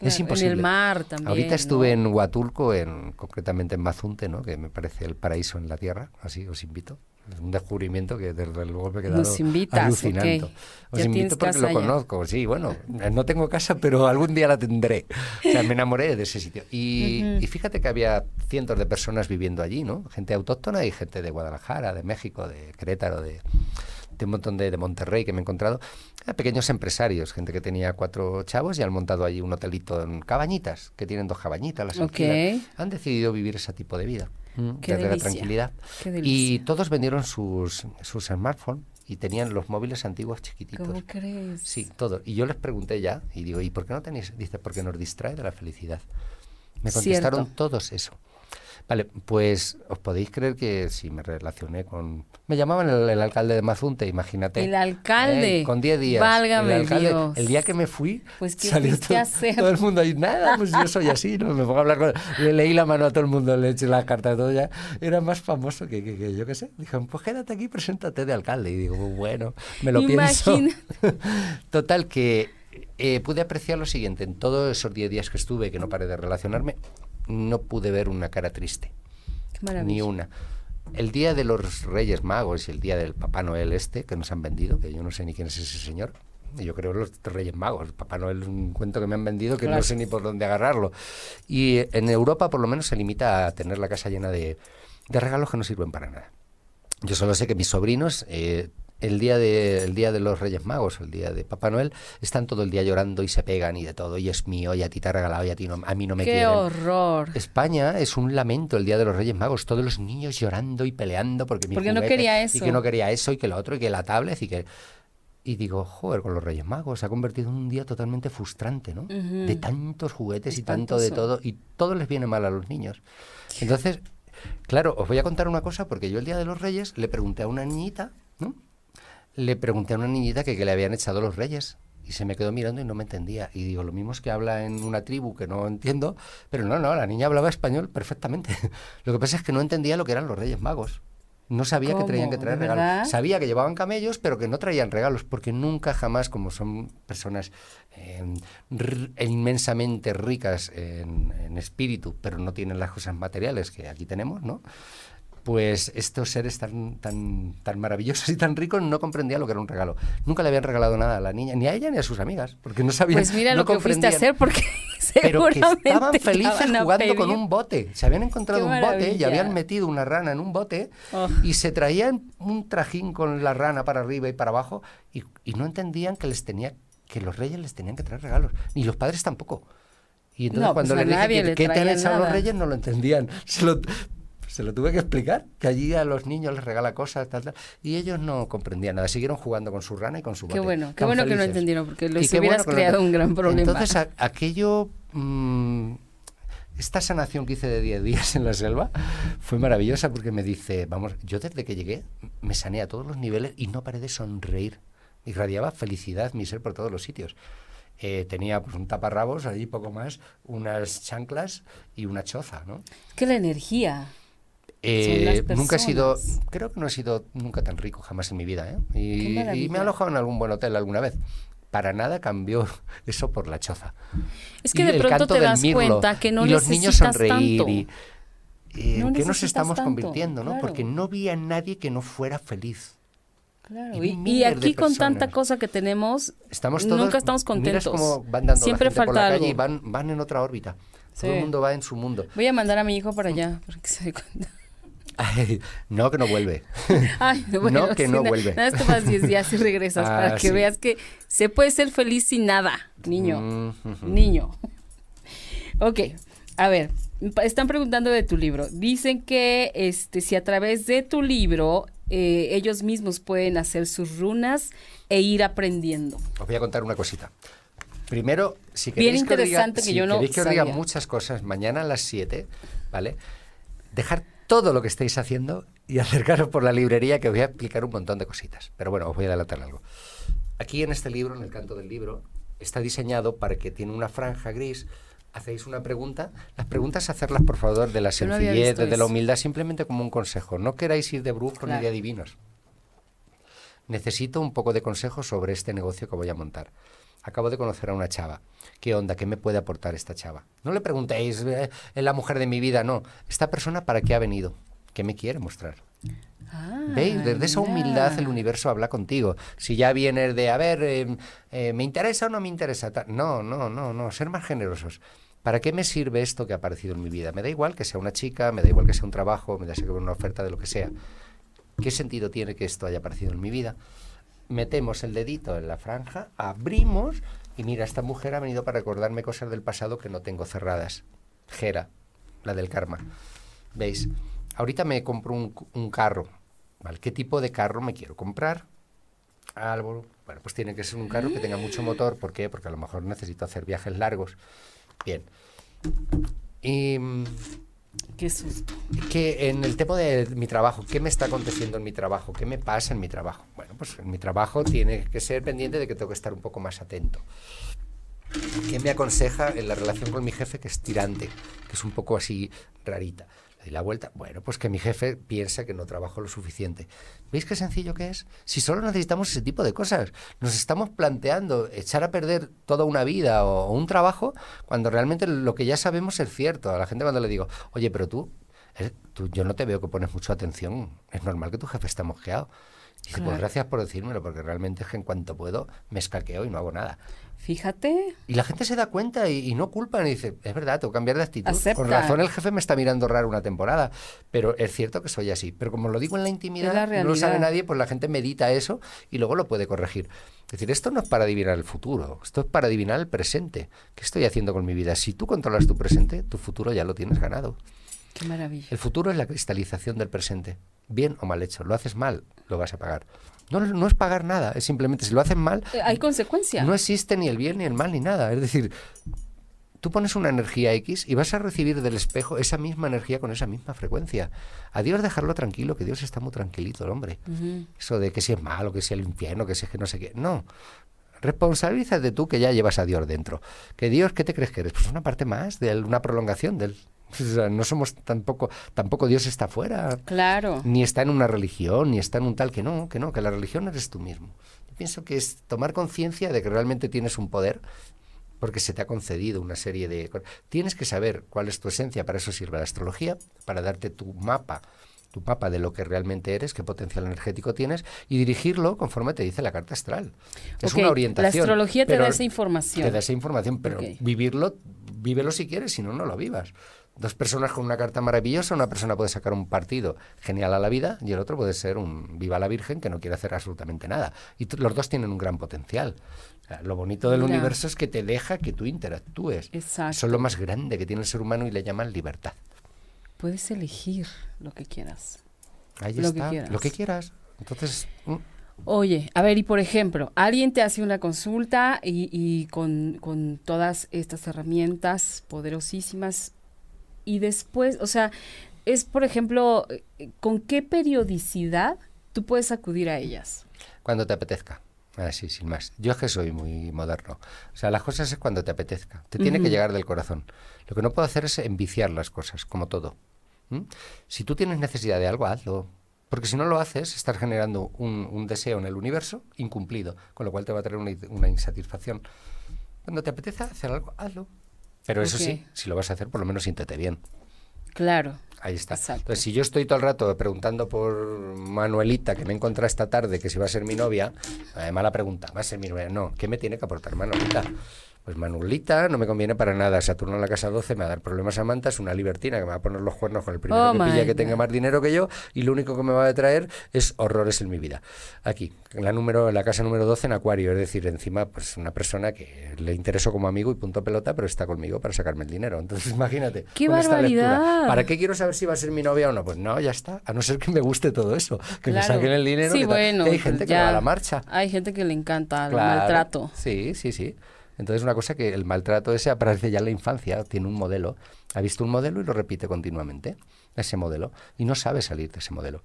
es imposible. En el mar también. Ahorita estuve en Huatulco, en, concretamente en Mazunte, ¿no? que me parece el paraíso en la tierra, así os invito. Es un descubrimiento que desde luego me he quedado Nos invitas, alucinando. Os invito porque lo conozco, sí, bueno, no tengo casa, pero algún día la tendré. O sea, me enamoré de ese sitio. Y, y fíjate que había cientos de personas viviendo allí, ¿no? Gente autóctona y gente de Guadalajara, de México, de Querétaro, de de un montón de, de Monterrey que me he encontrado, pequeños empresarios, gente que tenía cuatro chavos y han montado allí un hotelito en cabañitas, que tienen dos cabañitas, las okay. Han decidido vivir ese tipo de vida, desde la tranquilidad. y todos vendieron sus, sus smartphones y tenían los móviles antiguos chiquititos. ¿Cómo crees? Sí, todo. Y yo les pregunté ya, y digo, ¿y por qué no tenéis? Dice, porque nos distrae de la felicidad. Me contestaron todos eso. Vale, pues os podéis creer que si me relacioné con... Me llamaban el, alcalde de Mazunte, imagínate. El alcalde. Eh, con 10 días. Válgame el Dios. El día que me fui, pues ¿qué salió todo, hacer? todo el mundo ahí, nada, pues yo soy así, ¿no? Me pongo a hablar con... Le leí la mano a todo el mundo, le eché las cartas, todo ya. Era más famoso que, que, yo qué sé. Dijeron, pues quédate aquí, preséntate de alcalde. Y digo, bueno, me lo pienso. Total, que eh, pude apreciar lo siguiente. En todos esos 10 días que estuve, que no paré de relacionarme, no pude ver una cara triste. Ni una. El día de los Reyes Magos y el día del Papá Noel este, que nos han vendido, que yo no sé ni quién es ese señor, yo creo los Reyes Magos. Papá Noel es un cuento que me han vendido que no sé ni por dónde agarrarlo. Y en Europa por lo menos se limita a tener la casa llena de, de regalos que no sirven para nada. Yo solo sé que mis sobrinos eh, el día de el día de los Reyes Magos, el día de Papá Noel, están todo el día llorando y se pegan y de todo y es mío y a ti te ha regalado y a ti no, a mí no me ¡Qué quieren. horror! España es un lamento el día de los Reyes Magos, todos los niños llorando y peleando porque mi porque no quería eso y que no quería eso y que lo otro y que la tablet y que y digo, joder, con los Reyes Magos se ha convertido en un día totalmente frustrante, ¿no? De tantos juguetes y tanto de todo y todo les viene mal a los niños. Entonces, claro, os voy a contar una cosa porque yo el día de los Reyes le pregunté a una niñita. Le pregunté a una niñita que, le habían echado los reyes y se me quedó mirando y no me entendía. Y digo, lo mismo es que habla en una tribu que no entiendo, pero no, no, la niña hablaba español perfectamente. lo que pasa es que no entendía lo que eran los Reyes Magos. No sabía que traían que traer regalos. Sabía que llevaban camellos, pero que no traían regalos, porque nunca jamás, como son personas eh, inmensamente ricas en, en, espíritu, pero no tienen las cosas materiales que aquí tenemos, ¿no? Pues estos seres tan, tan, tan maravillosos y tan ricos no comprendían lo que era un regalo. Nunca le habían regalado nada a la niña, ni a ella ni a sus amigas, porque no sabían. Pues mira lo que fuiste a hacer, porque Pero que estaban felices jugando con un bote. Se habían encontrado un bote y habían metido una rana en un bote oh. y se traían un trajín con la rana para arriba y para abajo y, no entendían que les tenía que los reyes les tenían que traer regalos, ni los padres tampoco. Y entonces cuando pues le dije ¿qué te han echado los reyes? no lo entendían. Se lo, se lo tuve que explicar, que allí a los niños les regala cosas, tal, tal, y ellos no comprendían nada, siguieron jugando con su rana y con su bote. Qué bueno, qué bueno que no entendieron, porque les hubieras creado un gran problema. Entonces, aquello... Mm, esta sanación que hice de 10 días en la selva fue maravillosa porque me dice, vamos, yo desde que llegué me sané a todos los niveles y no paré de sonreír. Irradiaba felicidad mi ser por todos los sitios. Eh, tenía pues un taparrabos, allí poco más, unas chanclas y una choza, ¿no? Que la energía. Eh, nunca he sido, creo que no he sido nunca tan rico jamás en mi vida, ¿eh? Y, me he alojado en algún buen hotel alguna vez. Para nada cambió eso por la choza. Es que de pronto te das cuenta que no y los niños sonreír y, en qué nos estamos convirtiendo, ¿no? Porque no vi a nadie que no fuera feliz. Claro. Y, aquí con tanta cosa que tenemos, estamos nunca estamos contentos. van dando Siempre falta por la algo. y van, van en otra órbita. Todo el mundo va en su mundo. Voy a mandar a mi hijo para allá, para que se dé cuenta no, que no vuelve. no, que no vuelve. Nada, más 10 días y regresas para ah, que veas que se puede ser feliz sin nada, niño. Niño. Ok, a ver, están preguntando de tu libro. Dicen que este, si a través de tu libro eh, ellos mismos pueden hacer sus runas e ir aprendiendo. Os voy a contar una cosita. Primero, si queréis que, diga, que yo no que os diga muchas cosas mañana a las 7, ¿vale? Dejar todo lo que estáis haciendo y acercaros por la librería que os voy a explicar un montón de cositas. Pero bueno, os voy a adelantar algo. Aquí en este libro, en el canto del libro, está diseñado para que tiene una franja gris. Hacéis una pregunta. Las preguntas hacerlas, por favor, de la sencillez, de la humildad, simplemente como un consejo. No queráis ir de brujos ni de adivinos. Necesito un poco de consejo sobre este negocio que voy a montar. Acabo de conocer a una chava. ¿Qué onda? ¿Qué me puede aportar esta chava? No le preguntéis, eh, es la mujer de mi vida, no. Esta persona, ¿para qué ha venido? ¿Qué me quiere mostrar? Ah, ¿Veis? Desde esa humildad el universo habla contigo. Si ya vienes de, a ver, em, eh, ¿me interesa o no me interesa? No, no, no, no, ser más generosos. ¿Para qué me sirve esto que ha aparecido en mi vida? Me da igual que sea una chica, me da igual que sea un trabajo, me da igual una oferta de lo que sea. ¿Qué sentido tiene que esto haya aparecido en mi vida? Metemos el dedito en la franja, abrimos y mira, esta mujer ha venido para recordarme cosas del pasado que no tengo cerradas. Gera, la del karma. ¿Veis? Ahorita me compro un, carro. ¿Qué tipo de carro me quiero comprar? Algo. Bueno, pues tiene que ser un carro que tenga mucho motor. ¿Por qué? Porque a lo mejor necesito hacer viajes largos. Bien. Y, Qué susto. Que en el tema de mi trabajo, ¿qué me está aconteciendo en mi trabajo? ¿Qué me pasa en mi trabajo? Bueno, pues en mi trabajo tiene que ser pendiente de que tengo que estar un poco más atento. ¿Qué me aconseja en la relación con mi jefe que es tirante, que es un poco así rarita? Le la vuelta, bueno, pues que mi jefe piensa que no trabajo lo suficiente. ¿Veis qué sencillo que es? Si solo necesitamos ese tipo de cosas, nos estamos planteando echar a perder toda una vida o, un trabajo cuando realmente lo que ya sabemos es cierto. A la gente cuando le digo, oye, pero tú, eh, yo no te veo que pones mucha atención, es normal que tu jefe esté mosqueado. Y dice, pues gracias por decírmelo, porque realmente es que en cuanto puedo me escaqueo y no hago nada. Fíjate. Y la gente se da cuenta y, no culpan y dice, es verdad, tengo que cambiar de actitud. Con razón el jefe me está mirando raro una temporada, pero es cierto que soy así. Pero como lo digo en la intimidad, no lo sabe nadie, pues la gente medita eso y luego lo puede corregir. Es decir, esto no es para adivinar el futuro, esto es para adivinar el presente. ¿Qué estoy haciendo con mi vida? Si tú controlas tu presente, tu futuro ya lo tienes ganado. Qué maravilla. El futuro es la cristalización del presente, bien o mal hecho. Lo haces mal, lo vas a pagar. No, no es pagar nada, es simplemente si lo hacen mal. Eh, hay consecuencias. No existe ni el bien ni el mal ni nada. Es decir, tú pones una energía X y vas a recibir del espejo esa misma energía con esa misma frecuencia. A Dios dejarlo tranquilo, que Dios está muy tranquilito, el hombre. Eso de que si es malo, que si es el infierno, que si es que no sé qué. No. Responsabilízate tú que ya llevas a Dios dentro. Que Dios, ¿qué te crees que eres? Pues una parte más de una prolongación del, no somos tampoco, tampoco Dios está fuera. Claro. Ni está en una religión, ni está en un tal que no, que no, que la religión eres tú mismo. Yo pienso que es tomar conciencia de que realmente tienes un poder porque se te ha concedido una serie de... Tienes que saber cuál es tu esencia, para eso sirve la astrología, para darte tu mapa, tu mapa de lo que realmente eres, qué potencial energético tienes, y dirigirlo conforme te dice la carta astral. Es una orientación. La astrología te da esa información. Te da esa información, pero vivirlo, vívelo si quieres, si no, no lo vivas dos personas con una carta maravillosa, una persona puede sacar un partido genial a la vida y el otro puede ser un viva la Virgen que no quiere hacer absolutamente nada. Y los dos tienen un gran potencial. lo bonito del universo es que te deja que tú interactúes. Exacto. Eso es lo más grande que tiene el ser humano y le llaman libertad. Puedes elegir lo que quieras. Ahí lo está, que quieras. lo que quieras. Entonces... Mm. Oye, a ver, y por ejemplo, alguien te hace una consulta y, y con, con todas estas herramientas poderosísimas y después, o sea, es, por ejemplo, ¿con qué periodicidad tú puedes acudir a ellas? Cuando te apetezca. Así, sin más. Yo es que soy muy moderno. O sea, las cosas es cuando te apetezca. Te tiene que llegar del corazón. Lo que no puedo hacer es enviciar las cosas, como todo. Si tú tienes necesidad de algo, hazlo. Porque si no lo haces, estás generando un, deseo en el universo incumplido, con lo cual te va a traer una, una insatisfacción. Cuando te apetece hacer algo, hazlo. Pero eso sí, si lo vas a hacer, por lo menos siéntete bien. Claro. Ahí está. Entonces, si yo estoy todo el rato preguntando por Manuelita, que me encontrado esta tarde, que si va a ser mi novia, además la pregunta, ¿va a ser mi novia? No, ¿qué me tiene que aportar Manuelita? Pues Manulita no me conviene para nada. Saturno en la casa 12 me va a dar problemas a Manta, es una libertina que me va a poner los cuernos con el primero oh que pilla que tenga más dinero que yo y lo único que me va a traer es horrores en mi vida. Aquí, en la, número, en la casa número 12 en Acuario, es decir, encima pues una persona que le interesó como amigo y punto pelota, pero está conmigo para sacarme el dinero. Entonces imagínate. ¡Qué barbaridad! ¿Para qué quiero saber si va a ser mi novia o no? Pues no, ya está. A no ser que me guste todo eso, que me saquen el dinero. Sí, bueno. hay gente que va a la marcha. Hay gente que le encanta el maltrato. Sí, sí, sí. Entonces, una cosa que el maltrato ese aparece ya en la infancia, tiene un modelo, ha visto un modelo y lo repite continuamente, ese modelo, y no sabe salir de ese modelo.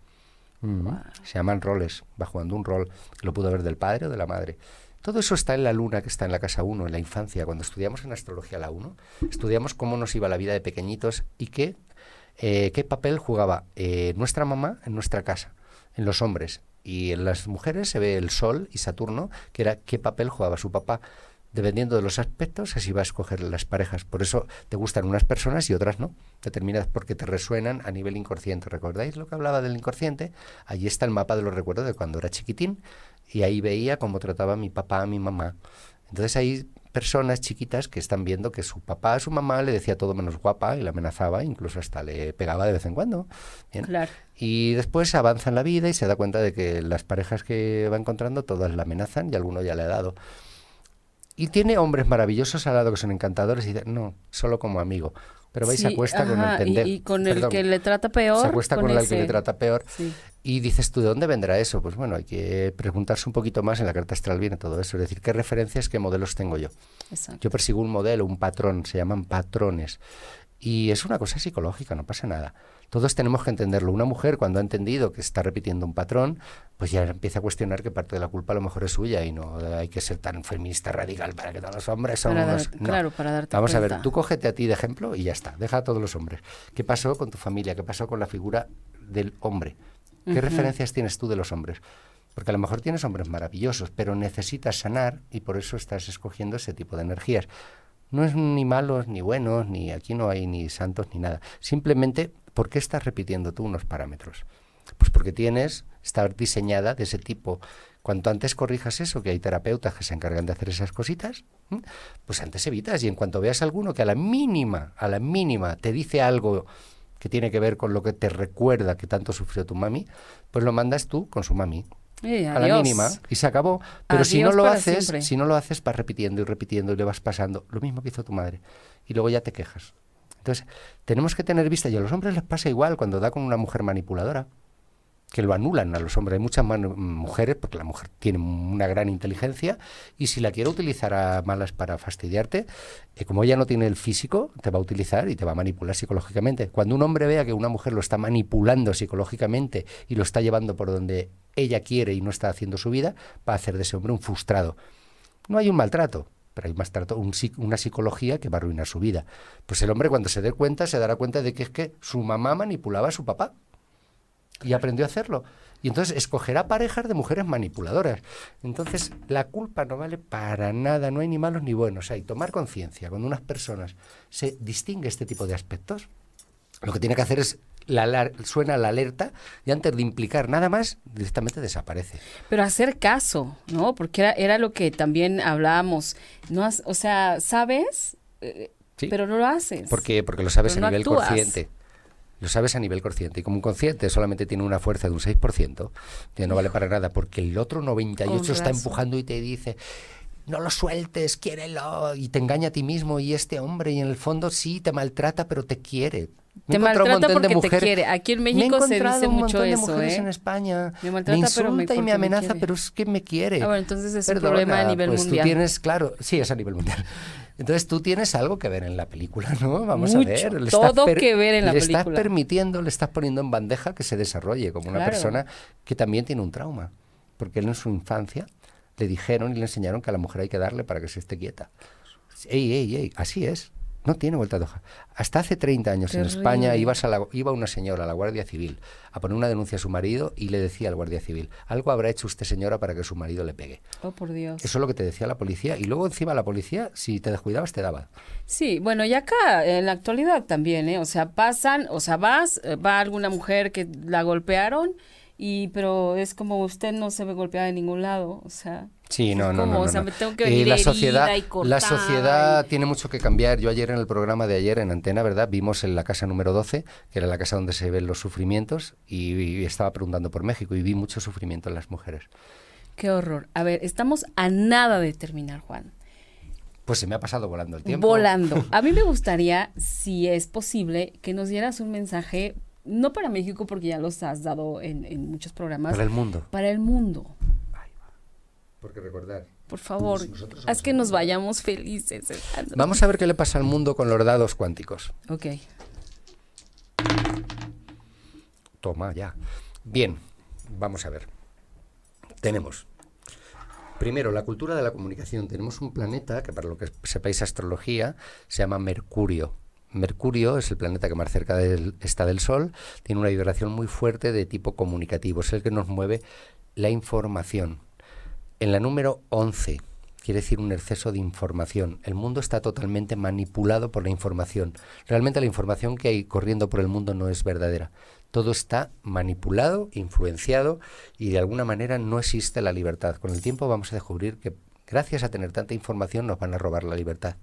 Mm. Se llaman roles, va jugando un rol, lo pudo ver del padre o de la madre. Todo eso está en la luna que está en la casa 1, en la infancia. Cuando estudiamos en astrología la 1, estudiamos cómo nos iba la vida de pequeñitos y qué, eh, qué papel jugaba eh, nuestra mamá en nuestra casa, en los hombres. Y en las mujeres se ve el Sol y Saturno, que era qué papel jugaba su papá dependiendo de los aspectos, así va a escoger las parejas. Por eso te gustan unas personas y otras no. Determinadas porque te resuenan a nivel inconsciente. ¿Recordáis lo que hablaba del inconsciente? Allí está el mapa de los recuerdos de cuando era chiquitín y ahí veía cómo trataba mi papá a mi mamá. Entonces hay personas chiquitas que están viendo que su papá a su mamá le decía todo menos guapa y la amenazaba, incluso hasta le pegaba de vez en cuando. Y después avanza en la vida y se da cuenta de que las parejas que va encontrando todas la amenazan y alguno ya le ha dado. Y tiene hombres maravillosos al lado que son encantadores y dice, no, solo como amigo. Pero vais, se acuesta con el tender. Y, con el que le trata peor. Se acuesta con, el que le trata peor. Y dices tú, ¿de dónde vendrá eso? Pues bueno, hay que preguntarse un poquito más. En la carta astral viene todo eso. Es decir, ¿qué referencias, qué modelos tengo yo? Yo persigo un modelo, un patrón, se llaman patrones. Y es una cosa psicológica, no pasa nada. Todos tenemos que entenderlo. Una mujer cuando ha entendido que está repitiendo un patrón, pues ya empieza a cuestionar que parte de la culpa a lo mejor es suya y no hay que ser tan feminista radical para que todos los hombres son unos... Claro, para darte Vamos a ver, tú cógete a ti de ejemplo y ya está, deja a todos los hombres. ¿Qué pasó con tu familia? ¿Qué pasó con la figura del hombre? ¿Qué referencias tienes tú de los hombres? Porque a lo mejor tienes hombres maravillosos, pero necesitas sanar y por eso estás escogiendo ese tipo de energías. No es ni malos ni buenos, ni aquí no hay ni santos ni nada. Simplemente ¿Por qué estás repitiendo tú unos parámetros? Pues porque tienes, está diseñada de ese tipo. Cuanto antes corrijas eso, que hay terapeutas que se encargan de hacer esas cositas, pues antes evitas. Y en cuanto veas alguno que a la mínima, a la mínima, te dice algo que tiene que ver con lo que te recuerda que tanto sufrió tu mami, pues lo mandas tú con su mami. A la mínima y se acabó. Pero si no lo haces, si no lo haces, vas repitiendo y repitiendo y le vas pasando lo mismo que hizo tu madre. Y luego ya te quejas. Entonces, tenemos que tener vista, y a los hombres les pasa igual cuando da con una mujer manipuladora, que lo anulan a los hombres. Hay muchas mujeres, porque la mujer tiene una gran inteligencia, y si la quiere utilizar a malas para fastidiarte, eh, como ella no tiene el físico, te va a utilizar y te va a manipular psicológicamente. Cuando un hombre vea que una mujer lo está manipulando psicológicamente y lo está llevando por donde ella quiere y no está haciendo su vida, va a hacer de ese hombre un frustrado. No hay un maltrato, pero hay más trato, una psicología que va a arruinar su vida. Pues el hombre cuando se dé cuenta se dará cuenta de que es que su mamá manipulaba a su papá y aprendió a hacerlo. Y entonces escogerá parejas de mujeres manipuladoras. Entonces la culpa no vale para nada, no hay ni malos ni buenos. Hay tomar conciencia cuando unas personas se distingue este tipo de aspectos. Lo que tiene que hacer es la, suena la alerta y antes de implicar nada más, directamente desaparece. Pero hacer caso, ¿no? Porque era, era lo que también hablábamos. No o sea, ¿sabes? Eh, pero no lo haces. ¿Por Porque lo sabes a nivel consciente. Lo sabes a nivel consciente. Y como un consciente solamente tiene una fuerza de un 6%, que no vale para nada, porque el otro 98% está empujando y te dice, no lo sueltes, quiérelo, y te engaña a ti mismo, y este hombre, y en el fondo sí te maltrata, pero te quiere. Te maltrata porque te quiere. Aquí en México se dice mucho eso, mujeres ¿eh? en España. Me, maltrata, me insulta y me amenaza, pero es que me quiere. Ah, bueno, entonces es un problema a nivel pues mundial. Tú tienes, claro, sí, es a nivel mundial. Entonces tú tienes algo que ver en la película, ¿no? Vamos a ver. Le todo que ver en la película. Le estás permitiendo, le estás poniendo en bandeja que se desarrolle como una persona que también tiene un trauma. Porque él en su infancia le dijeron y le enseñaron que a la mujer hay que darle para que se esté quieta. Ey, ey, ey, así es. No tiene vuelta de hoja. Hasta hace 30 años en España ibas a la, iba una señora a la Guardia Civil a poner una denuncia a su marido y le decía al Guardia Civil, algo habrá hecho usted señora para que su marido le pegue. Oh, por Dios. Eso es lo que te decía la policía y luego encima la policía, si te descuidabas, te daba. Sí, bueno, y acá en la actualidad también, ¿eh? O sea, pasan, o sea, vas, eh, va alguna mujer que la golpearon y pero es como usted no se ve golpeada en ningún lado, o sea... Sí, no, no, no, O sea, me tengo que venir la sociedad, y la sociedad tiene mucho que cambiar. Yo ayer en el programa de ayer en Antena, ¿verdad? Vimos en la casa número 12, que era la casa donde se ven los sufrimientos, y, estaba preguntando por México y vi mucho sufrimiento en las mujeres. Qué horror. A ver, estamos a nada de terminar, Juan. Pues se me ha pasado volando el tiempo. Volando. A mí me gustaría, si es posible, que nos dieras un mensaje no para México porque ya los has dado en, en muchos programas. Para el mundo. Para el mundo. Porque recordar. Por favor, haz que nos vayamos felices. Vamos a ver qué le pasa al mundo con los dados cuánticos. Ok. Toma ya. Bien, vamos a ver. Tenemos Primero, la cultura de la comunicación. Tenemos un planeta que, para lo que sepáis astrología, se llama Mercurio. Mercurio es el planeta que más cerca está del Sol, tiene una vibración muy fuerte de tipo comunicativo, es el que nos mueve la información. En la número 11, quiere decir un exceso de información. El mundo está totalmente manipulado por la información. Realmente la información que hay corriendo por el mundo no es verdadera. Todo está manipulado, influenciado y de alguna manera no existe la libertad. Con el tiempo vamos a descubrir que gracias a tener tanta información nos van a robar la libertad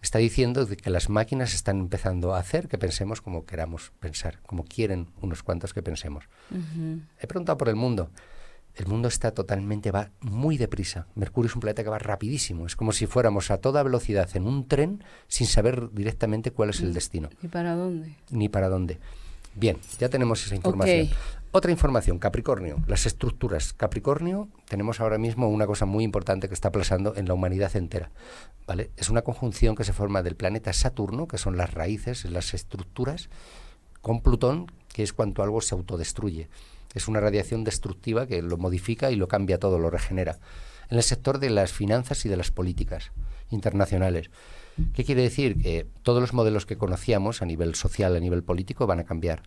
está diciendo que las máquinas están empezando a hacer que pensemos como queramos pensar, como quieren unos cuantos que pensemos. He preguntado por el mundo. El mundo está totalmente, va muy deprisa. Mercurio es un planeta que va rapidísimo. Es como si fuéramos a toda velocidad en un tren sin saber directamente cuál es el destino. ¿Ni para dónde? Ni para dónde. Bien, ya tenemos esa información. Otra información, Capricornio, las estructuras. Capricornio, tenemos ahora mismo una cosa muy importante que está pasando en la humanidad entera. ¿vale? Es una conjunción que se forma del planeta Saturno, que son las raíces, las estructuras, con Plutón, que es cuando algo se autodestruye. Es una radiación destructiva que lo modifica y lo cambia todo, lo regenera. En el sector de las finanzas y de las políticas internacionales. ¿Qué quiere decir? Que todos los modelos que conocíamos a nivel social, a nivel político, van a cambiar.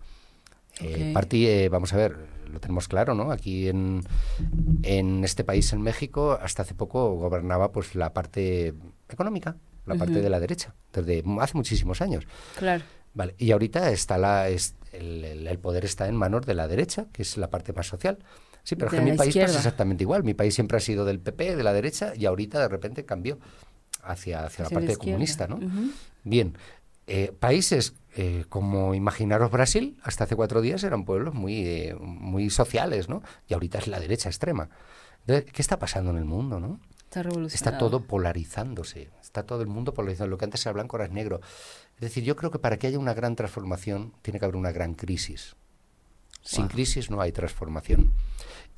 Eh, eh, vamos a ver, lo tenemos claro, ¿no? Aquí en, en este país, en México, hasta hace poco gobernaba pues la parte económica, la parte de la derecha, desde hace muchísimos años. Claro. Vale, y ahorita está la, el, poder está en manos de la derecha, que es la parte más social. Sí, pero en mi país pasa exactamente igual. Mi país siempre ha sido del PP, de la derecha, y ahorita de repente cambió hacia, hacia, la parte comunista, ¿no? Bien, eh, países eh, como imaginaros Brasil, hasta hace cuatro días eran pueblos muy, eh, muy sociales, ¿no? Y ahorita es la derecha extrema. ¿qué está pasando en el mundo, no? Está, está todo polarizándose, está todo el mundo polarizado. Lo que antes era blanco ahora es negro. Es decir, yo creo que para que haya una gran transformación tiene que haber una gran crisis. Sin crisis no hay transformación.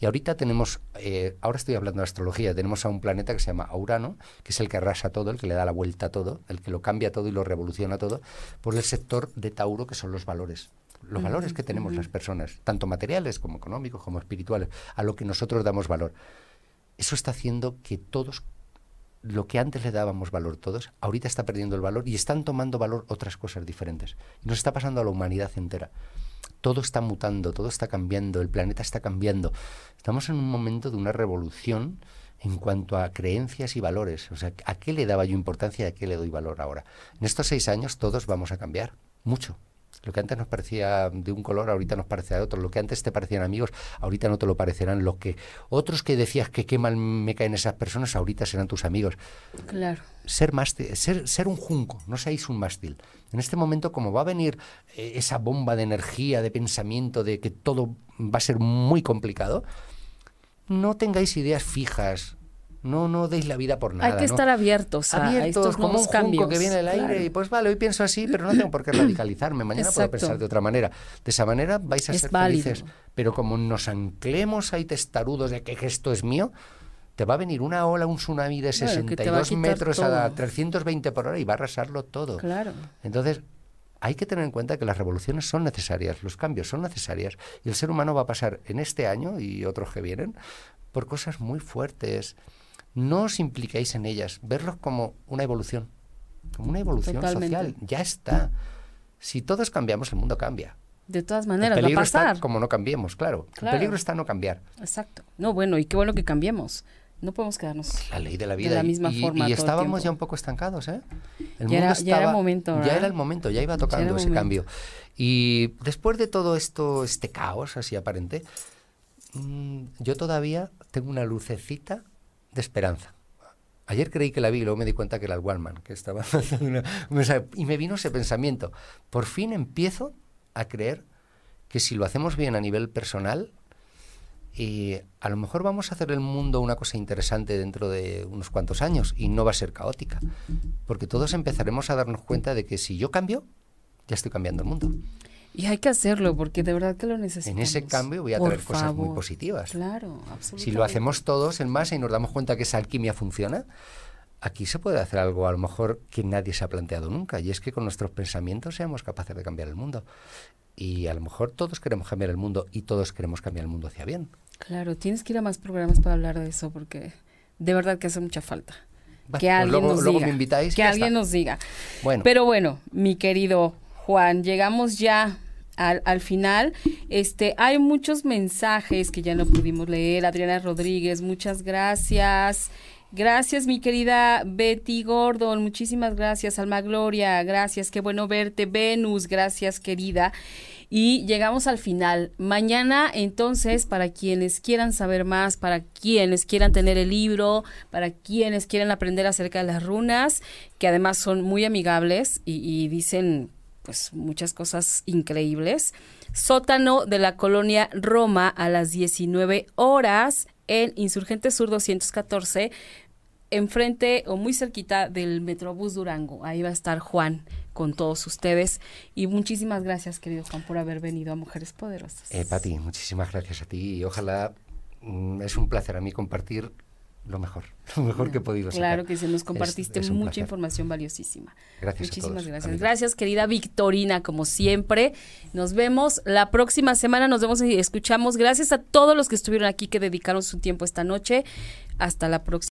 Y ahorita tenemos, eh, ahora estoy hablando de astrología, tenemos a un planeta que se llama Urano, que es el que arrasa todo, el que le da la vuelta a todo, el que lo cambia todo y lo revoluciona todo, por el sector de Tauro, que son los valores. Los valores que tenemos las personas, tanto materiales como económicos, como espirituales, a lo que nosotros damos valor. Eso está haciendo que todos, lo que antes le dábamos valor todos, ahorita está perdiendo el valor y están tomando valor otras cosas diferentes. Y nos está pasando a la humanidad entera todo está mutando, todo está cambiando, el planeta está cambiando. Estamos en un momento de una revolución en cuanto a creencias y valores. O sea, ¿a qué le daba yo importancia y a qué le doy valor ahora? En estos seis años todos vamos a cambiar, mucho. Lo que antes nos parecía de un color, ahorita nos parece de otro. Lo que antes te parecían amigos, ahorita no te lo parecerán. Lo que otros que decías que qué mal me caen esas personas, ahorita serán tus amigos. Claro. Ser mástil, ser, ser un junco, no seáis un mástil. En este momento, como va a venir eh, esa bomba de energía, de pensamiento, de que todo va a ser muy complicado, no tengáis ideas fijas, no, no deis la vida por nada. Hay que estar abiertos a, estos como un cambios. que viene el aire y pues vale, hoy pienso así, pero no tengo por qué radicalizarme. Mañana puedo pensar de otra manera. De esa manera vais a ser felices. Pero como nos anclemos ahí testarudos de que esto es mío, te va a venir una ola, un tsunami de 62 metros a 320 por hora y va a arrasarlo todo. Claro. Entonces, hay que tener en cuenta que las revoluciones son necesarias, los cambios son necesarios y el ser humano va a pasar en este año y otros que vienen por cosas muy fuertes no os impliquéis en ellas, verlos como una evolución, como una evolución social, ya está. Si todos cambiamos, el mundo cambia. De todas maneras, el peligro va a pasar. Está como no cambiemos, claro. El peligro está no cambiar. Exacto. No, bueno, y qué bueno que cambiemos. No podemos quedarnos la ley de la vida de la misma forma. Y estábamos ya un poco estancados, ¿eh? El ya, mundo era, el momento. Ya era el momento, ya iba tocando ese cambio. Y después de todo esto, este caos así aparente, mm, yo todavía tengo una lucecita de esperanza. Ayer creí que la vi y luego me di cuenta que era el Wallman, que estaba y me vino ese pensamiento. Por fin empiezo a creer que si lo hacemos bien a nivel personal, y a lo mejor vamos a hacer el mundo una cosa interesante dentro de unos cuantos años y no va a ser caótica, porque todos empezaremos a darnos cuenta de que si yo cambio, ya estoy cambiando el mundo. Y hay que hacerlo porque de verdad que lo necesitamos. En ese cambio voy a traer cosas muy positivas. Claro, absolutamente. Si lo hacemos todos en masa y nos damos cuenta que esa alquimia funciona, aquí se puede hacer algo a lo mejor que nadie se ha planteado nunca y es que con nuestros pensamientos seamos capaces de cambiar el mundo. Y a lo mejor todos queremos cambiar el mundo y todos queremos cambiar el mundo hacia bien. Claro, tienes que ir a más programas para hablar de eso porque de verdad que hace mucha falta. que pues alguien nos diga. Me invitáis, que alguien nos diga. Bueno. Pero bueno, mi querido Juan, llegamos ya al, al, final. Este, hay muchos mensajes que ya no pudimos leer. Adriana Rodríguez, muchas gracias. Gracias, mi querida Betty Gordon. Muchísimas gracias, Alma Gloria. Gracias, qué bueno verte. Venus, gracias, querida. Y llegamos al final. Mañana, entonces, para quienes quieran saber más, para quienes quieran tener el libro, para quienes quieran aprender acerca de las runas, que además son muy amigables y, y dicen pues muchas cosas increíbles. Sótano de la colonia Roma a las 19 horas en Insurgente Sur 214 enfrente o muy cerquita del Metrobús Durango. Ahí va a estar Juan con todos ustedes. Y muchísimas gracias, querido Juan, por haber venido a Mujeres Poderosas. Eh, Pati, muchísimas gracias a ti y ojalá mm, es un placer a mí compartir lo mejor, lo mejor que he podido Claro que sí, nos compartiste mucha información valiosísima. Gracias. Muchísimas gracias. Gracias, querida Victorina, como siempre. Nos vemos la próxima semana, nos vemos y escuchamos. Gracias a todos los que estuvieron aquí, que dedicaron su tiempo esta noche. Hasta la próxima.